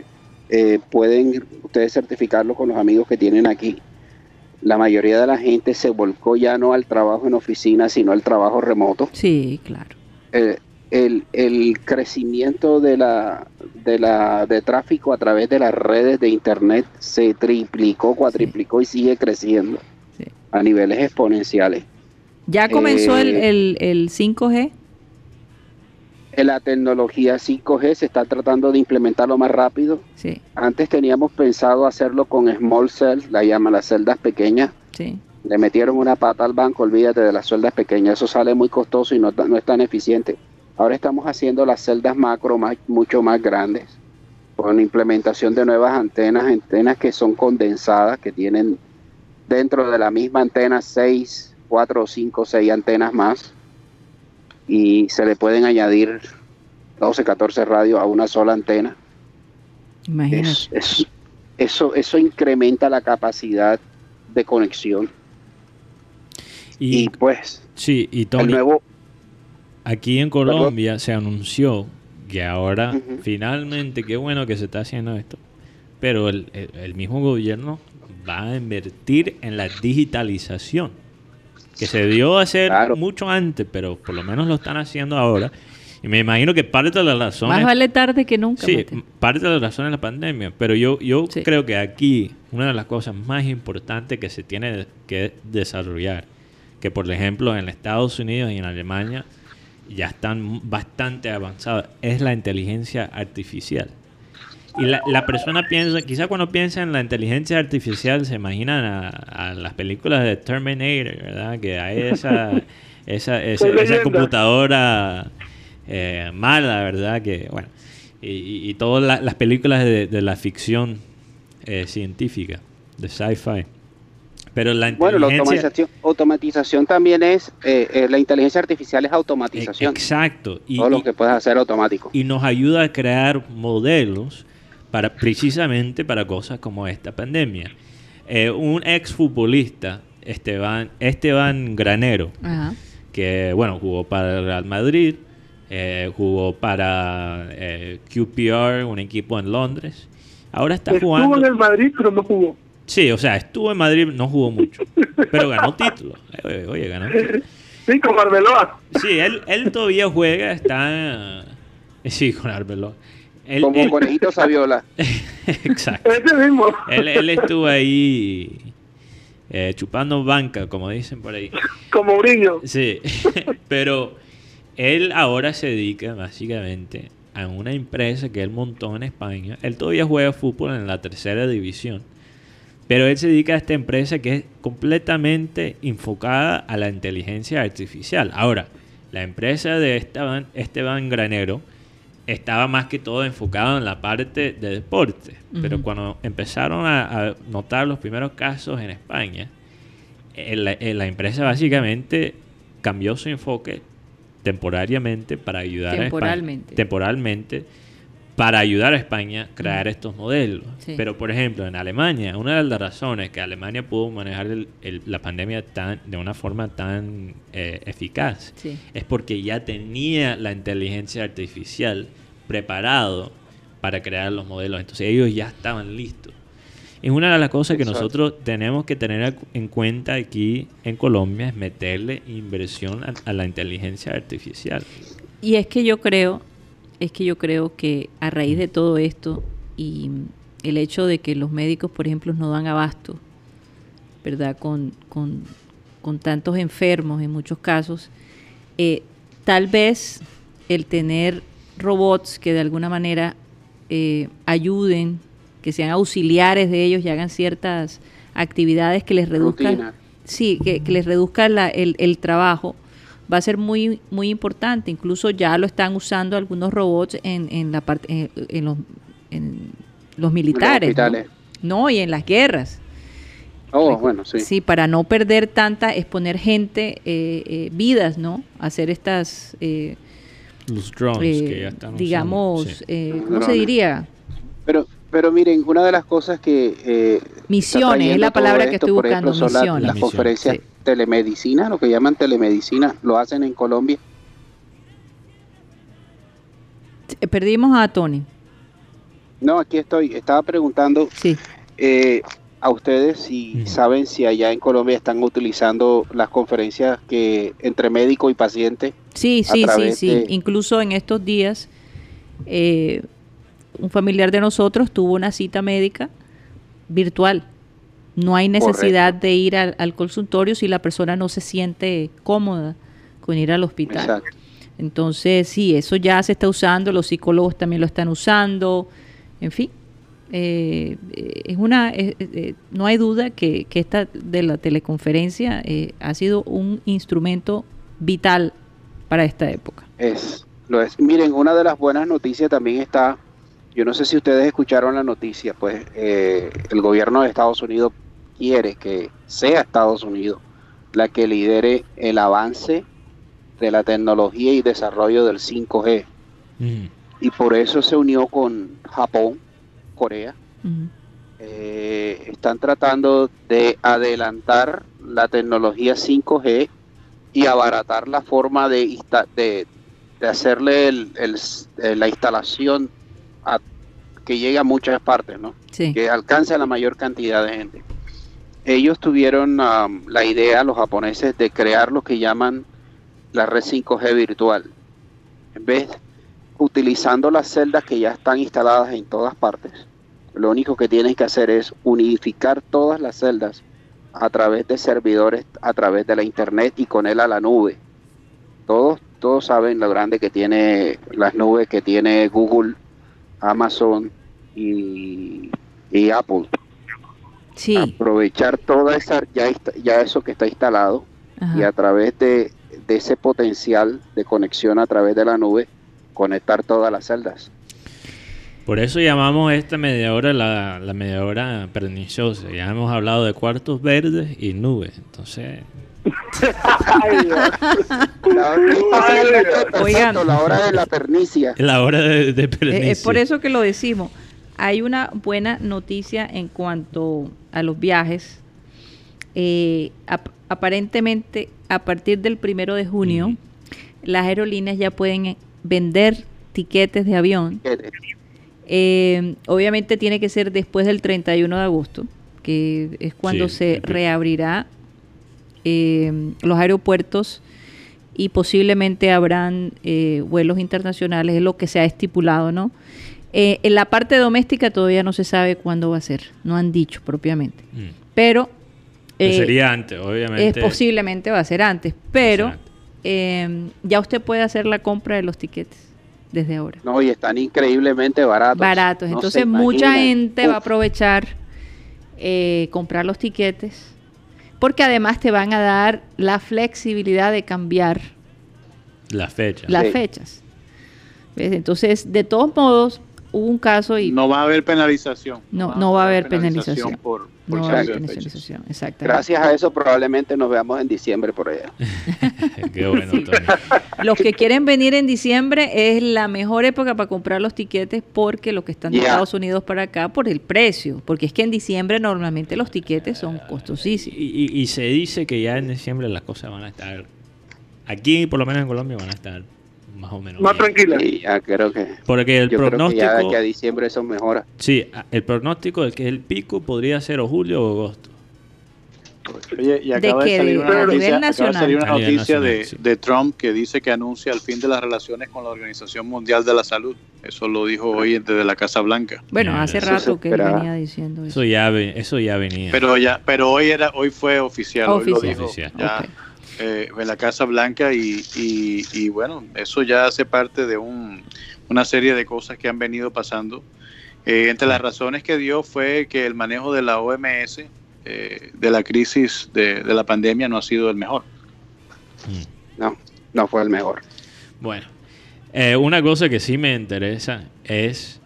eh, pueden ustedes certificarlo con los amigos que tienen aquí. La mayoría de la gente se volcó ya no al trabajo en oficina, sino al trabajo remoto. Sí, claro. Eh, el, el crecimiento de la, de la de tráfico a través de las redes de internet se triplicó, cuatriplicó y sigue creciendo Sí. a niveles exponenciales. ¿Ya comenzó el, Eh, el, el 5G? En la tecnología 5G se está tratando de implementarlo más rápido. Sí, Antes teníamos pensado hacerlo con small cells, la llaman las celdas pequeñas. sí. Le metieron una pata al banco, olvídate de las celdas pequeñas, eso sale muy costoso y no, no es tan eficiente. Ahora estamos haciendo las celdas macro más, mucho más grandes, con implementación de nuevas antenas, antenas que son condensadas, que tienen dentro de la misma antena 6, 4, 5, 6 antenas más, y se le pueden añadir 12, 14 radios a una sola antena. Imagínate. Es- es- eso, eso incrementa la capacidad de conexión. y, Y, pues, sí y el nuevo... Aquí en Colombia se anunció que ahora finalmente, qué bueno que se está haciendo esto, pero el, el- el mismo gobierno va a invertir en la digitalización, que se dio a hacer Claro. mucho antes, pero por lo menos lo están haciendo ahora. Y me imagino que parte de la razón Más vale tarde que nunca. Sí, Mateo. parte de la razón es la pandemia, pero yo, yo Sí. creo que aquí una de las cosas más importantes que se tiene que desarrollar, que por ejemplo en Estados Unidos y en Alemania ya están bastante avanzados, es la inteligencia artificial. Y la, la persona piensa, quizá cuando piensa en la inteligencia artificial se imaginan a, a las películas de Terminator, ¿verdad? Que hay esa, (laughs) esa, esa, computadora eh, mala, ¿verdad? Que, bueno, y, y- todas la- las películas de, de la ficción eh, científica, de sci-fi. Pero la Bueno, la automatización, automatización también es, eh, eh, la inteligencia artificial es automatización. Exacto. Y, Todo lo que puedes hacer automático. y nos ayuda a crear modelos para precisamente para cosas como esta pandemia. Eh, un exfutbolista, Esteban, Esteban Granero, Ajá. que bueno, jugó para el Real Madrid, eh, jugó para eh, QPR, un equipo en Londres. Ahora está Estuvo jugando. en el Madrid, pero no jugó. Sí, o sea, estuvo en Madrid, no jugó mucho, pero ganó título. Eh, Oye, ganó título. Sí, con Arbeloa. Sí, él, él todavía juega, está... Sí, con Arbeloa. Él- Como él- conejito Saviola. (laughs) Exacto. Ese mismo. Él, él estuvo ahí eh, chupando banca, como dicen por ahí. Como Mourinho. Sí, (laughs) pero él ahora se dedica básicamente a una empresa que él montó en España. Él todavía juega fútbol en la tercera división, pero él se dedica a esta empresa que es completamente enfocada a la inteligencia artificial. Ahora, la empresa de Esteban, Esteban Granero estaba más que todo enfocado en la parte de deporte, pero cuando empezaron a, a notar los primeros casos en España, eh, la, eh, la empresa básicamente cambió su enfoque temporariamente para ayudar Temporalmente. a España. Temporalmente para ayudar a España a crear estos modelos. Sí. Pero, por ejemplo, en Alemania, una de las razones que Alemania pudo manejar el- el- la pandemia tan, de una forma tan eh, eficaz Sí. es porque ya tenía la inteligencia artificial preparado para crear los modelos. Entonces ellos ya estaban listos. Es una de las cosas que Exacto. nosotros tenemos que tener en cuenta aquí en Colombia, es meterle inversión a, a la inteligencia artificial. Y es que yo creo, es que yo creo que a raíz de todo esto y el hecho de que los médicos, por ejemplo, no dan abasto, ¿verdad? Con, con, con tantos enfermos en muchos casos, eh, tal vez el tener robots que de alguna manera eh, ayuden, que sean auxiliares de ellos y hagan ciertas actividades que les reduzcan, Rutina. sí, que, que les reduzca la- el, el trabajo, va a ser muy muy importante. Incluso ya lo están usando algunos robots en, en la parte en, en los, en los militares. ¿no? y en las guerras. Oh, bueno, sí. Sí, para no perder tanta, exponer gente, eh, eh, vidas, ¿no? Hacer estas, eh, Los drones eh, que ya están usando, digamos, sí. eh, ¿cómo se diría? Pero, pero miren, una de las cosas que... eh, Misiones, es la palabra que esto, estoy buscando, ejemplo, son la- misiones. las Misiones, conferencias sí. telemedicina, lo que llaman telemedicina, lo hacen en Colombia. Eh, Perdimos a Tony. No, aquí estoy. Estaba preguntando Sí. eh, a ustedes si saben si allá en Colombia están utilizando las conferencias que entre médico y paciente. Sí, sí, sí, sí. de- Incluso en estos días, eh, un familiar de nosotros tuvo una cita médica virtual. No hay necesidad de ir al, al consultorio si la persona no se siente cómoda con ir al hospital. Exacto. Entonces, sí, eso ya se está usando, los psicólogos también lo están usando, en fin. eh, eh, es una eh, eh, no hay duda que, que esta de la teleconferencia eh, ha sido un instrumento vital para esta época. Es, lo es. Miren, una de las buenas noticias también está, yo no sé si ustedes escucharon la noticia, pues eh, el gobierno de Estados Unidos quiere que sea Estados Unidos la que lidere el avance de la tecnología y desarrollo del 5G. Ujú. Y por eso se unió con Japón, Corea. Eh, están tratando de adelantar la tecnología 5G y abaratar la forma de, de, de hacerle el- eh, la instalación a- que llegue a muchas partes, ¿no? Sí. que alcance a la mayor cantidad de gente. Ellos tuvieron la idea, los japoneses, de crear lo que llaman la red 5G virtual. En vez, utilizando las celdas que ya están instaladas en todas partes, lo único que tienen que hacer es unificar todas las celdas a través de servidores, a través de la internet y con él a la nube. Todos todos saben lo grande que tiene las nubes que tiene Google, Amazon y, y Apple. Sí, Aprovechar toda esa, ya, ya eso que está instalado y a través de, de ese potencial de conexión a través de la nube, conectar todas las celdas. Por eso llamamos esta media hora la, la media hora perniciosa. Ya hemos hablado de cuartos verdes y nubes. Entonces, Ay, Dios. La, Ay, perfecto, Oigan. la hora de la pernicia. es la hora de, de Eh, pernicio. Es por eso que lo decimos. Hay una buena noticia en cuanto a los viajes. Eh, ap- aparentemente, a partir del primero de junio, las aerolíneas ya pueden vender tiquetes de avión. Eh, obviamente tiene que ser después del 31 de agosto, que es cuando Sí, se reabrirá eh, los aeropuertos y posiblemente habrán eh, vuelos internacionales, es lo que se ha estipulado, ¿no? Eh, en la parte doméstica todavía no se sabe cuándo va a ser, no han dicho propiamente, Mm. pero eh, sería antes, obviamente. es posiblemente va a ser antes, pero antes. ya usted puede hacer la compra de los tiquetes desde ahora. No, y están increíblemente baratos. baratos. No Entonces mucha gente va a aprovechar eh, comprar los tiquetes porque además te van a dar la flexibilidad de cambiar La fecha. las Sí. fechas. ¿Ves? Entonces, de todos modos, hubo un caso y No va a haber penalización. No, no va a haber penalización. por, por no va a haber cambio de fechas. penalización. Exactamente. Gracias a eso probablemente nos veamos en diciembre por allá. (laughs) Qué bueno, Sí. Tony. Los que quieren venir en diciembre es la mejor época para comprar los tiquetes porque los que están de. Estados Unidos para acá por el precio, porque es que en diciembre normalmente los tiquetes son costosísimos. Y, y- y se dice que ya en diciembre las cosas van a estar. Aquí, por lo menos en Colombia, van a estar más o menos. Más bien. tranquila. Y ya creo que, Porque el yo creo que pronóstico. ya de aquí a diciembre eso mejora. Sí, el pronóstico de que el pico podría ser o julio o agosto. Oye, y ¿De acaba de, qué? salir ¿De- una a noticia, de salir nacional? una A nivel noticia de, sí. de Trump que dice que anuncia el fin de las relaciones con la Organización Mundial de la Salud. Eso lo dijo hoy desde la Casa Blanca. Bueno, hace rato que él venía diciendo eso. Eso ya, eso ya venía. Pero ya, pero hoy era, hoy fue oficial, hoy lo Oficial. dijo Oficial. ya Ok. Eh, en la Casa Blanca y, y- y bueno, eso ya hace parte de un- una serie de cosas que han venido pasando. Eh, entre las razones que dio fue que el manejo de la OMS eh, de la crisis de, de la pandemia no ha sido el mejor. No, no fue el mejor. Bueno, eh, una cosa que sí me interesa es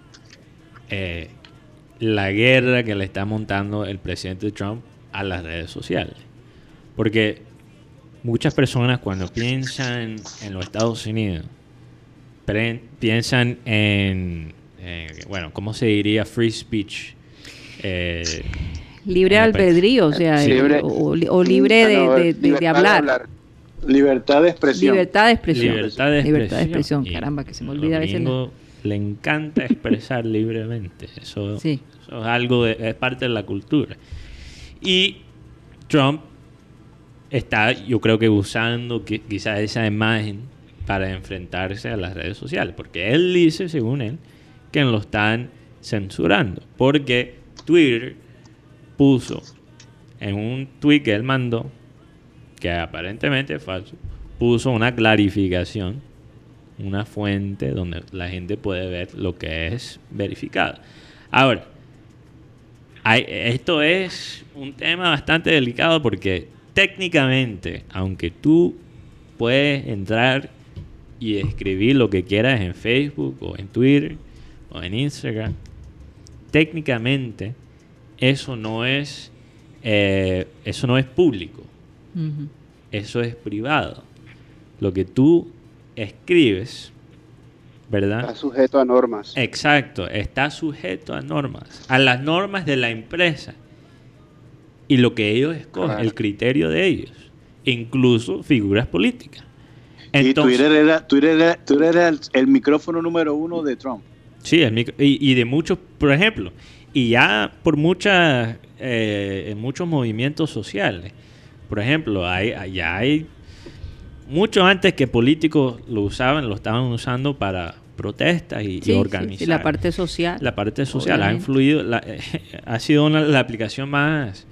eh, la guerra que le está montando el presidente Trump a las redes sociales. Porque muchas personas cuando piensan en los Estados Unidos, piensan en, eh, bueno, ¿cómo se diría? Free speech. Eh, Libre albedrío, o sea, Sí, libre- o, o libre de, No, de- de- de libertad hablar. Libertad de expresión. Libertad de expresión. libertad de expresión. Libertad de expresión. Y Caramba, que se me olvida a veces. la- le encanta expresar (laughs) libremente. Eso, Sí. eso es algo de, es parte de la cultura. Y Trump está, yo creo que usando qui- quizás esa imagen para enfrentarse a las redes sociales, porque él dice, según él, que lo están censurando, porque Twitter puso en un tweet que él mandó, que aparentemente es falso, puso una clarificación, una fuente donde la gente puede ver lo que es verificado. Ahora, esto es un tema bastante delicado porque técnicamente, aunque tú puedes entrar y escribir lo que quieras en Facebook o en Twitter o en Instagram, técnicamente eso no es eh, eso no es público, eso es privado. Lo que tú escribes, ¿verdad? Está sujeto a normas. Exacto, está sujeto a normas, a las normas de la empresa y lo que ellos escogen, Claro. el criterio de ellos, incluso figuras políticas. y Twitter era, Twitter era, Twitter era el, el micrófono número uno de Trump. sí, el micro- y, y de muchos, por ejemplo, y ya por muchas, eh, en muchos movimientos sociales, por ejemplo, hay, ya hay mucho antes que políticos lo usaban, lo estaban usando para protestas y, y Sí, organizar. sí, la parte social. La parte social ha influido, la- (laughs) ha sido una- la aplicación más,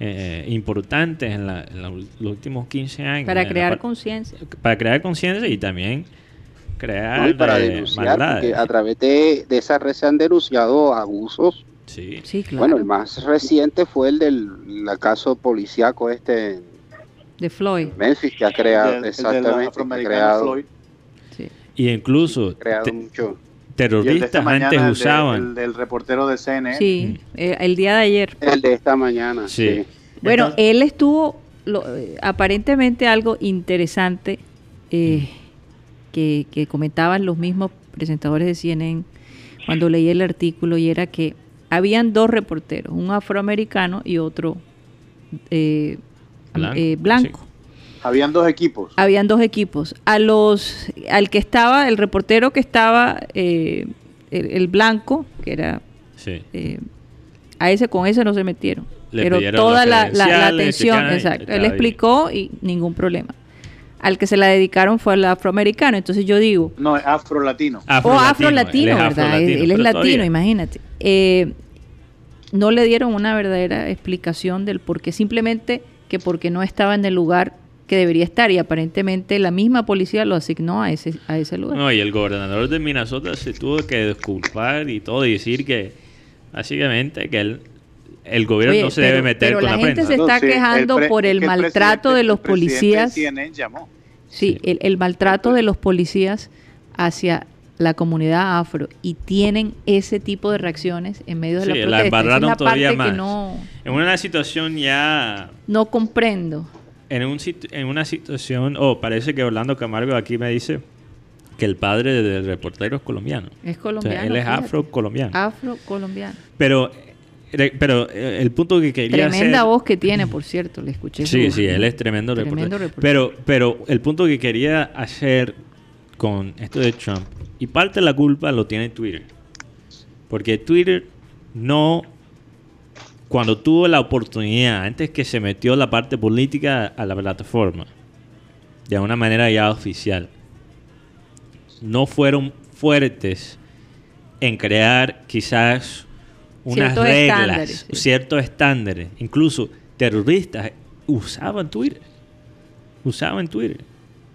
eh, importantes en, la- en la- los últimos 15 años. Para crear conciencia. Para crear conciencia y también crear ¿no? Y para eh, denunciar, maldades. porque a través de, de esa red se han denunciado abusos. Sí. Sí, claro. Bueno, el más reciente fue el del el caso policíaco este de Floyd. Memphis, que ha creado, El el exactamente, que ha creado, Floyd. Sí. Y incluso creado te- mucho. Terroristas antes el de- usaban. el del reportero de CNN. Sí, eh, el día de ayer. El de esta mañana, Sí. sí. Bueno, Entonces- él estuvo lo- aparentemente algo interesante eh, que, que comentaban los mismos presentadores de CNN cuando leí el artículo y era que habían dos reporteros, un afroamericano y otro eh, Blanco, eh, blanco. Habían dos equipos. Habían dos equipos. A los, al que estaba, el reportero que estaba, eh, el, el blanco, que era Sí. eh, a ese con ese no se metieron. Le pero toda la, la- la credenciales, atención, y exacto. Él bien. explicó y ningún problema. Al que se la dedicaron fue al afroamericano. Entonces yo digo, No, es afro-latino. o afro-latino, él es ¿verdad? afro-latino, él es latino, todavía- imagínate. Eh, no le dieron una verdadera explicación del por qué, simplemente que porque no estaba en el lugar que debería estar y aparentemente la misma policía lo asignó a ese, a ese lugar. No, y el gobernador de Minnesota se tuvo que disculpar y todo y decir que básicamente que él, el gobierno Oye, no se pero- debe meter pero con la la, gente prensa. se está No, sí, el quejando pre- por el que maltrato de los el policías. CNN llamó. Sí, el, el maltrato de los policías hacia la comunidad afro y tienen ese tipo de reacciones en medio de Sí, la la protesta. Es embarraron la todavía parte más. que no, En una situación ya no comprendo. En, un en una situación, oh, parece que Orlando Camargo aquí me dice que el padre del reportero es colombiano. Es O sea, colombiano. él es afro-colombiano. Afro-colombiano. Pero, eh, pero eh, el punto que quería Tremenda hacer... voz que tiene, por cierto, le escuché. Sí, sí, él es tremendo, Tremendo reportero. reportero. Pero, pero el punto que quería hacer con esto de Trump, y parte de la culpa lo tiene Twitter. Porque Twitter no, cuando tuvo la oportunidad, antes que se metió la parte política a la plataforma, de una manera ya oficial, no fueron fuertes en crear quizás unas Ciertos reglas, estándares, sí. ciertos estándares. Incluso terroristas usaban Twitter. Usaban Twitter.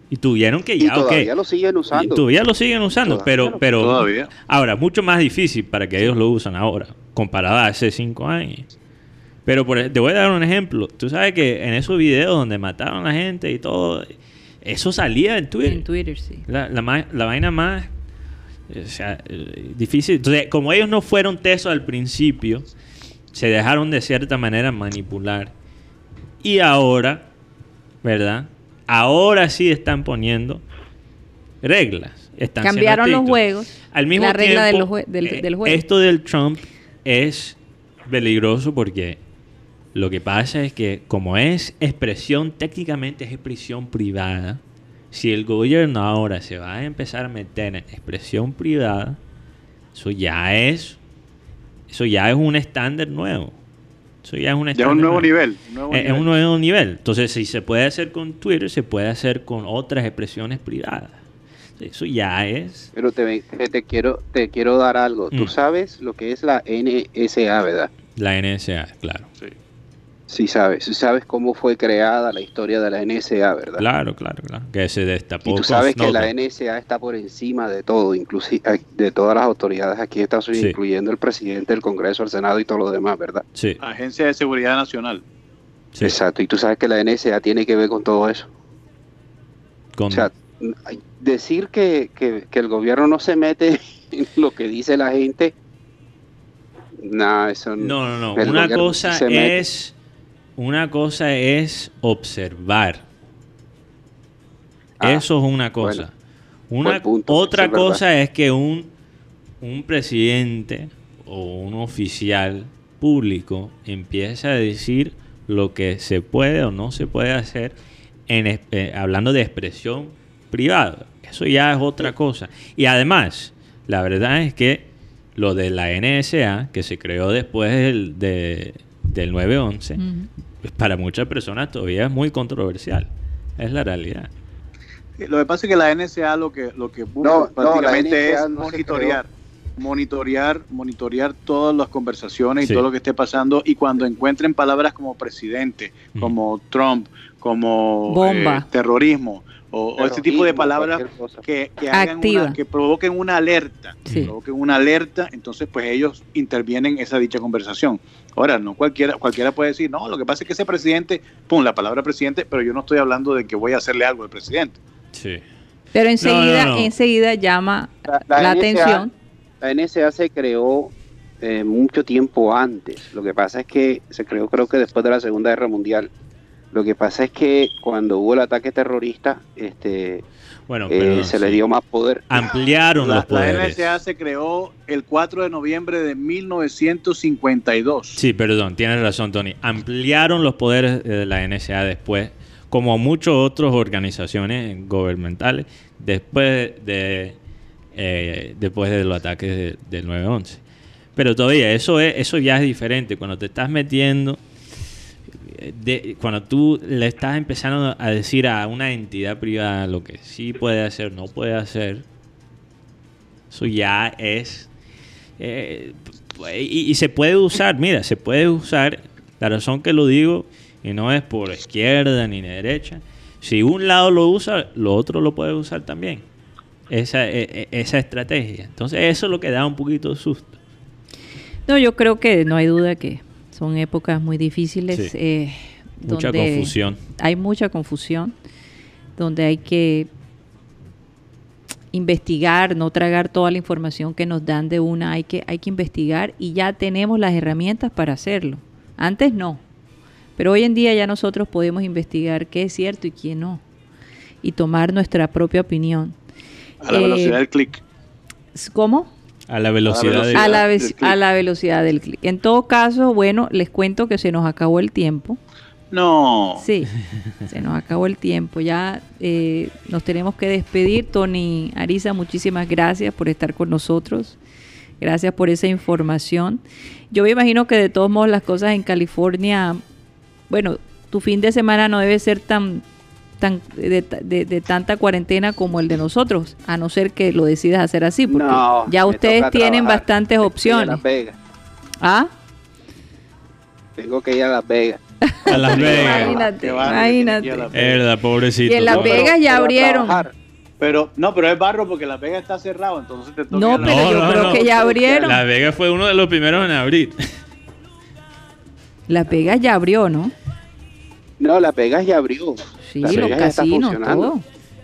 Y tuvieron que Y ya, ok, todavía lo siguen y usando. todavía lo siguen usando, Todavía pero, pero Todavía. ahora, mucho más difícil para que ellos lo usan ahora, comparado a hace cinco años. Pero por, te voy a dar un ejemplo. Tú sabes que en esos videos donde mataron a la gente y todo, eso salía en Twitter. En Twitter, sí. La, la, la vaina más o sea, difícil. Entonces, como ellos no fueron tesos al principio, se dejaron de cierta manera manipular. Y ahora, ¿verdad? Ahora sí están poniendo reglas. Están Cambiaron los juegos. Al mismo la regla de tiempo, los jue- del, eh, del juego. Esto del Trump es peligroso porque lo que pasa es que como es expresión, técnicamente es expresión privada, si el gobierno ahora se va a empezar a meter en expresión privada, eso ya es, eso ya es un estándar nuevo. Eso ya es un Ya un nuevo nuevo. nivel. nuevo Es, un nuevo nivel. Entonces, si se puede hacer con Twitter, se puede hacer con otras expresiones privadas. Eso ya es. Pero te, te, te quiero te quiero dar algo. Mm. Tú sabes lo que es la NSA, ¿verdad? La NSA, claro. Sí. Sí sabes. Sí sabes cómo fue creada la historia de la NSA, ¿verdad? Claro, claro, claro. Que se destapó. Y tú sabes que la. NSA está por encima de todo, inclusive de todas las autoridades aquí en Estados Unidos, Sí. incluyendo el presidente, el Congreso, el Senado y todo lo demás, ¿verdad? Sí, Agencia de Seguridad Nacional. sí. Exacto. Y tú sabes que la NSA tiene que ver con todo eso. Con- O sea, decir que, que- que el gobierno no se mete (laughs) en lo que dice la gente, nada, eso no, no, no. el Una cosa es. Una cosa es observar. Ah, Eso es una cosa. una punto, otra verdad. cosa es que un, un presidente o un oficial público empiece a decir lo que se puede o no se puede hacer en, eh, hablando de expresión privada. Eso ya es otra cosa. Y además, la verdad es que lo de la NSA, que se creó después del, de- del 9-11, Ujú. pues para muchas personas todavía es muy controversial. Es la realidad. Lo que pasa es que la NSA lo que, lo que busca No, prácticamente es monitorear. monitorear, monitorear todas las conversaciones y Sí. todo lo que esté pasando y cuando encuentren palabras como presidente, Mm. como Trump, como Bomba. eh, terrorismo o, o este tipo de palabras que, que hagan una- que provoquen una alerta, Sí. provoquen una alerta, entonces pues ellos intervienen en esa dicha conversación. Ahora, no cualquiera, cualquiera puede decir, no, lo que pasa es que ese presidente, pum, la palabra presidente, pero yo no estoy hablando de que voy a hacerle algo al presidente. Sí. Pero enseguida, no. enseguida llama La- la, la NSA atención. La NSA se creó eh, mucho tiempo antes. Lo que pasa es que se creó creo que después de la Segunda Guerra Mundial. Lo que pasa es que cuando hubo el ataque terrorista, este, Bueno, eh, perdón, se le dio más poder. Ampliaron La, los la poderes. NSA se creó el 4 de noviembre de 1952. Sí, perdón, tienes razón, Tony. Ampliaron los poderes de la NSA después, como muchas otras organizaciones gubernamentales, después de eh, después de los ataques de- del 9-11. Pero todavía, eso, es, eso ya es diferente. Cuando te estás metiendo, cuando tú le estás empezando a decir a una entidad privada lo que sí puede hacer, no puede hacer, eso ya es... eh, y, y se puede usar, mira, se puede usar, la razón que lo digo, y no es por izquierda ni derecha, si un lado lo usa, lo otro lo puede usar también. Esa, e- e- esa estrategia. Entonces eso es lo que da un poquito de susto. No, yo creo que no hay duda que son épocas muy difíciles. Sí. eh, Mucha donde confusión. Hay mucha confusión, donde hay que investigar, no tragar toda la información que nos dan de una, hay que, hay que investigar y ya tenemos las herramientas para hacerlo. Antes no, pero hoy en día ya nosotros podemos investigar qué es cierto y qué no, y tomar nuestra propia opinión. A la Eh, velocidad del clic. ¿Cómo? A la velocidad a la, del vez- clic. a la velocidad del clic. En todo caso, bueno, les cuento que se nos acabó el tiempo. No. Sí, se nos acabó el tiempo. Ya eh, nos tenemos que despedir. Tony Arisa, muchísimas gracias por estar con nosotros. Gracias por esa información. Yo me imagino que de todos modos las cosas en California, bueno, tu fin de semana no debe ser tan tan de, de- de tanta cuarentena como el de nosotros, a no ser que lo decidas hacer así, porque No, ya ustedes tienen trabajar. bastantes opciones. Las Vegas. ¿Ah? Tengo que ir a Las Vegas. A Las (laughs) Vegas. Imagínate, imagínate. a Las Es Vegas. verdad, pobrecito. Y en Las No, Vegas ya Pero abrieron. Pero, no, pero es barro porque Las Vegas está cerrado, entonces te toca No, pero yo creo que ya abrieron. Las Vegas fue uno de los primeros en abrir. Las Vegas ya abrió, ¿no? No, Las Vegas ya abrió. Sí, Las los casinos, funcionando. todo.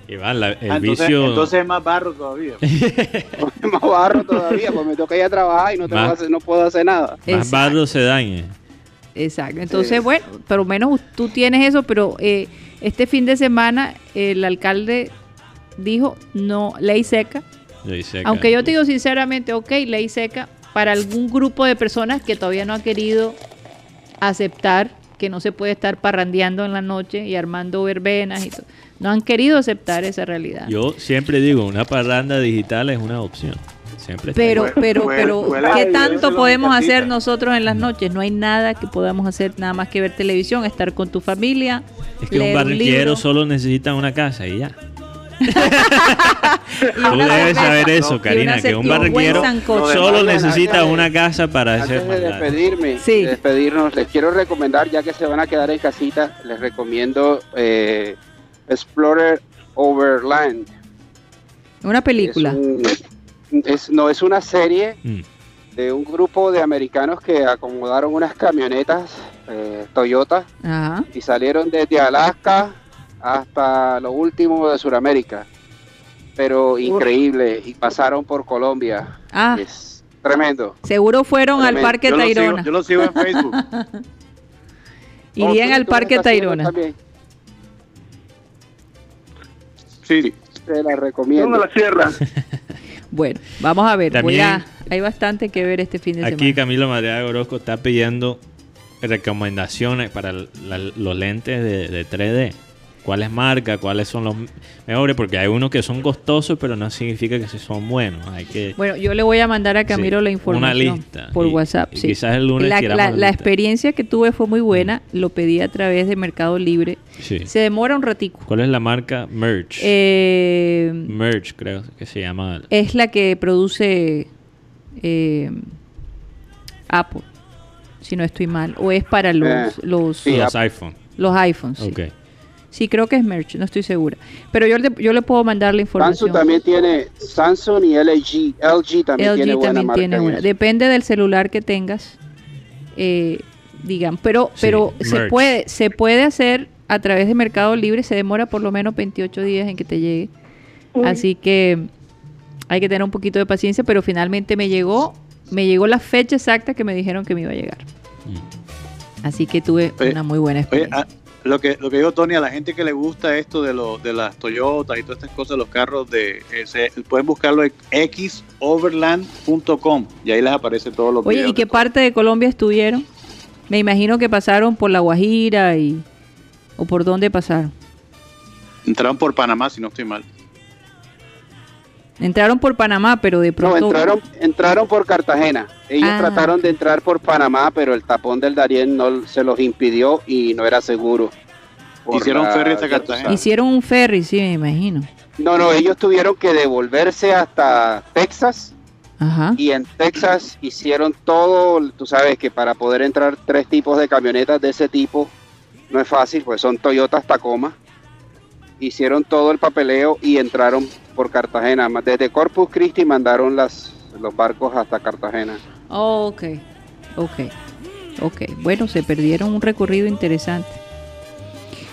Iván, la- el Ah, entonces, vicio... entonces es más barro todavía. (laughs) más barro todavía, pues me toca ir a trabajar y no, tengo hacer- no puedo hacer nada. más Exacto. barro se daña. Exacto. Entonces, bueno, por lo menos tú tienes eso, pero eh, este fin de semana el alcalde dijo no ley seca. Ley seca. Aunque yo te digo sinceramente, ok, ley seca para algún grupo de personas que todavía no ha querido aceptar que no se puede estar parrandeando en la noche y armando verbenas y todo. No han querido aceptar esa realidad. Yo siempre digo, una parranda digital es una opción. Siempre está Pero, pero, pero, a ¿qué tanto podemos hacer nosotros en las noches? No hay nada que podamos hacer, nada más que ver televisión, estar con tu familia. es que un barranquero solo necesita una casa y ya. Y (laughs) Tú debes saber eso, Karina, que un barranquero solo necesita de- una casa para hacer Antes de despedirme, Sí. de despedirnos, les quiero recomendar, ya que se van a quedar en casita, les recomiendo eh, Explorer Overland. Una película. Es un- es- no, es una serie Mm. de un grupo de americanos que acomodaron unas camionetas eh, Toyota Ajá. y salieron desde Alaska hasta lo último de Sudamérica. Pero increíble, y pasaron por Colombia. Ah, Es tremendo. seguro fueron al. Parque yo, lo sigo, Tayrona. yo lo sigo en Facebook. (laughs) Irían Oh, al ¿tú- tú Parque Tayrona. también? Sí. Te la recomiendo. la cierra. (laughs) Bueno, vamos a ver. voy También- a- hay bastante que ver este fin de Aquí semana. Camilo Madriaga Orozco está pidiendo recomendaciones para la- los lentes de, de 3D. ¿Cuáles marcas? ¿Cuáles son los mejores? Porque hay unos que son costosos, pero no significa que son buenos. Hay que Bueno, yo le voy a mandar a Camilo Sí, la una información lista. por Y- WhatsApp. y sí. quizás el lunes la, la- la experiencia que tuve fue muy buena. Lo pedí a través de Mercado Libre. Sí. Se demora un ratico. ¿Cuál es la marca? Merch. Eh, Merch, creo que se llama. es la que produce eh, Apple, si no estoy mal, o es para los Eh, los, sí, Los iPhone. los iPhones. sí. Sí, creo que es merch, no estoy segura. Pero yo, le- yo le puedo mandar la información. Samsung también tiene, Samsung y LG, LG también tiene LG buena también marca tiene en una. eso. Depende del celular que tengas, eh, digan. Pero, Sí, pero se puede, se puede hacer a través de Mercado Libre. Se demora por lo menos 28 días en que te llegue. Así que hay que tener un poquito de paciencia. Pero finalmente me llegó, me llegó la fecha exacta que me dijeron que me iba a llegar. Así que tuve Oye, una muy buena Oye, experiencia. ah, lo que lo que digo Tony, a la gente que le gusta esto de lo, de las Toyotas y todas estas cosas, los carros de ese, pueden buscarlo en xoverland.com y ahí les aparece todos los Oye, videos ¿y qué parte de Colombia estuvieron? Me imagino que pasaron por La Guajira y... ¿O por dónde pasaron? entraron por Panamá si no estoy mal. Entraron por Panamá, pero de No, pronto... entraron, entraron por Cartagena. Ellos Ah. trataron de entrar por Panamá, pero el tapón del Darién no se los impidió y no era seguro. Hicieron la- ferry hasta Cartagena. Hicieron un ferry, sí, me imagino. No, no, ellos tuvieron que devolverse hasta Texas Ajá. y en Texas hicieron todo, tú sabes que para poder entrar tres tipos de camionetas de ese tipo no es fácil, pues son Toyotas Tacoma. Hicieron todo el papeleo y entraron por Cartagena. Desde Corpus Christi mandaron las, los barcos hasta Cartagena. Oh, ok, ok, ok. Bueno, se perdieron un recorrido interesante.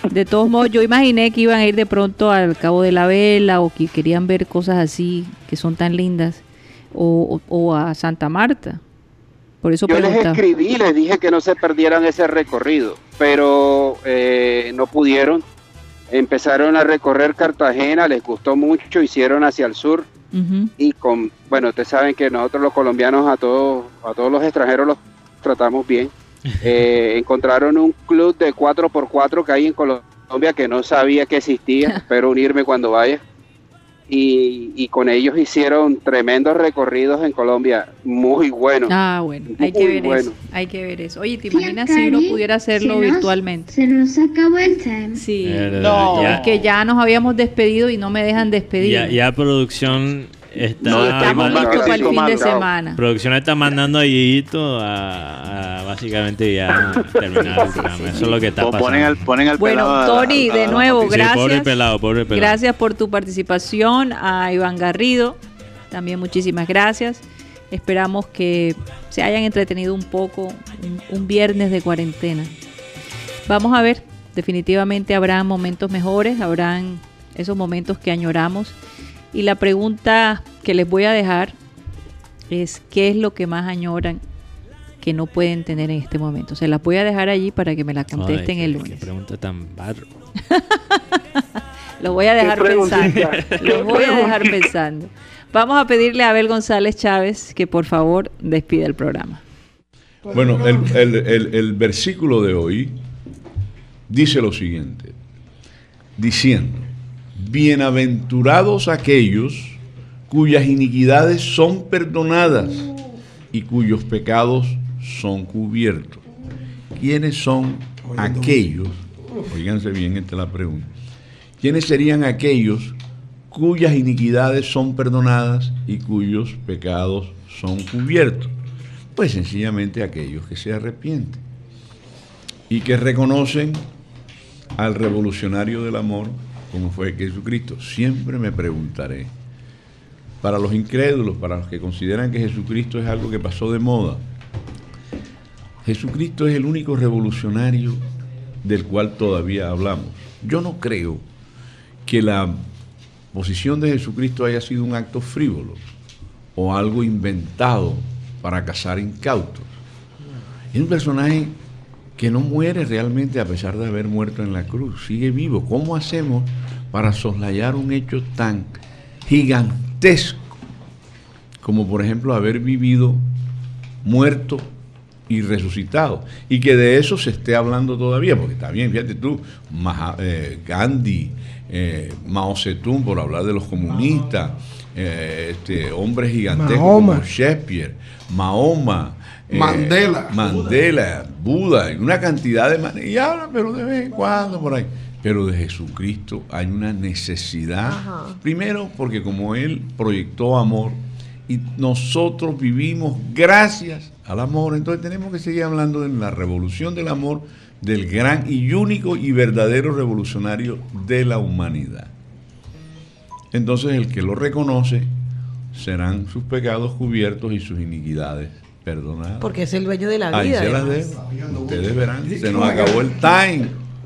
De todos modos, yo imaginé que iban a ir de pronto al Cabo de la Vela o que querían ver cosas así que son tan lindas o, o- o a Santa Marta. Por eso Yo les escribí, les dije que no se perdieran ese recorrido, pero eh, no pudieron. Empezaron a recorrer Cartagena, les gustó mucho, hicieron hacia el sur y con, bueno, ustedes saben que nosotros los colombianos a todos, a todos los extranjeros los tratamos bien. (laughs) Eh, encontraron un club de 4x4 que hay en Colombia que no sabía que existía, (laughs) espero unirme cuando vaya. Y, y con ellos hicieron tremendos recorridos en Colombia, muy buenos. Ah, bueno, hay que ver bueno. eso. Hay que ver eso. Oye, ¿te imaginas si uno pudiera hacerlo se nos- virtualmente? Se nos acabó el time. Sí. Verdad, No. ya- Es que ya nos habíamos despedido y no me dejan despedir. Ya, ya producción está, No, Estamos listos para el fin de semana. producción está mandando a Yeyito a, a básicamente ya (laughs) terminar el programa. Eso es lo que está pasando. ponen al, ponen al Bueno, Tony, de nuevo, Sí, gracias. pobre pelado, pobre pelado. Gracias por tu participación. A Iván Garrido, también muchísimas gracias. Esperamos que se hayan entretenido un poco un, un viernes de cuarentena. Vamos a ver, definitivamente habrá momentos mejores, habrán esos momentos que añoramos. Y la pregunta que les voy a dejar es qué es lo que más añoran que no pueden tener en este momento. Se las voy a dejar allí para que me la contesten Ay, el lunes. Qué pregunta tan barro. (laughs) (laughs) Lo voy a dejar pensando. Lo voy a dejar pensando. Vamos a pedirle a Abel González Chávez que por favor despida el programa. Bueno, el, el- el- el versículo de hoy dice lo siguiente, diciendo, bienaventurados aquellos cuyas iniquidades son perdonadas y cuyos pecados son cubiertos. ¿Quiénes son aquellos? Oíganse bien, esta es la pregunta. ¿Quiénes serían aquellos cuyas iniquidades son perdonadas y cuyos pecados son cubiertos? Pues sencillamente aquellos que se arrepienten y que reconocen al revolucionario del amor como fue Jesucristo. Siempre me preguntaré, para los incrédulos, para los que consideran que Jesucristo es algo que pasó de moda, Jesucristo es el único revolucionario del cual todavía hablamos. Yo no creo que la posición de Jesucristo haya sido un acto frívolo o algo inventado para cazar incautos. Es un personaje que no muere realmente a pesar de haber muerto en la cruz, sigue vivo. ¿Cómo hacemos para soslayar un hecho tan gigantesco como por ejemplo haber vivido muerto y resucitado? Y que de eso se esté hablando todavía, porque está bien, fíjate tú, Maha- eh, Gandhi, eh, Mao Zedong, por hablar de los comunistas, eh, este, hombres gigantescos Mahoma. como Shakespeare, Mahoma, Mandela. Mandela, Buda, y una cantidad de y hablan, pero de vez en cuando por ahí. Pero de Jesucristo hay una necesidad, primero porque como Él proyectó amor y nosotros vivimos gracias al amor. Entonces tenemos que seguir hablando de la revolución del amor, del gran y único y verdadero revolucionario de la humanidad. Entonces el que lo reconoce serán sus pecados cubiertos y sus iniquidades perdonadas. Porque es el dueño de la Ahí vida. se las además. dejo. Ustedes verán. Se nos acabó el time.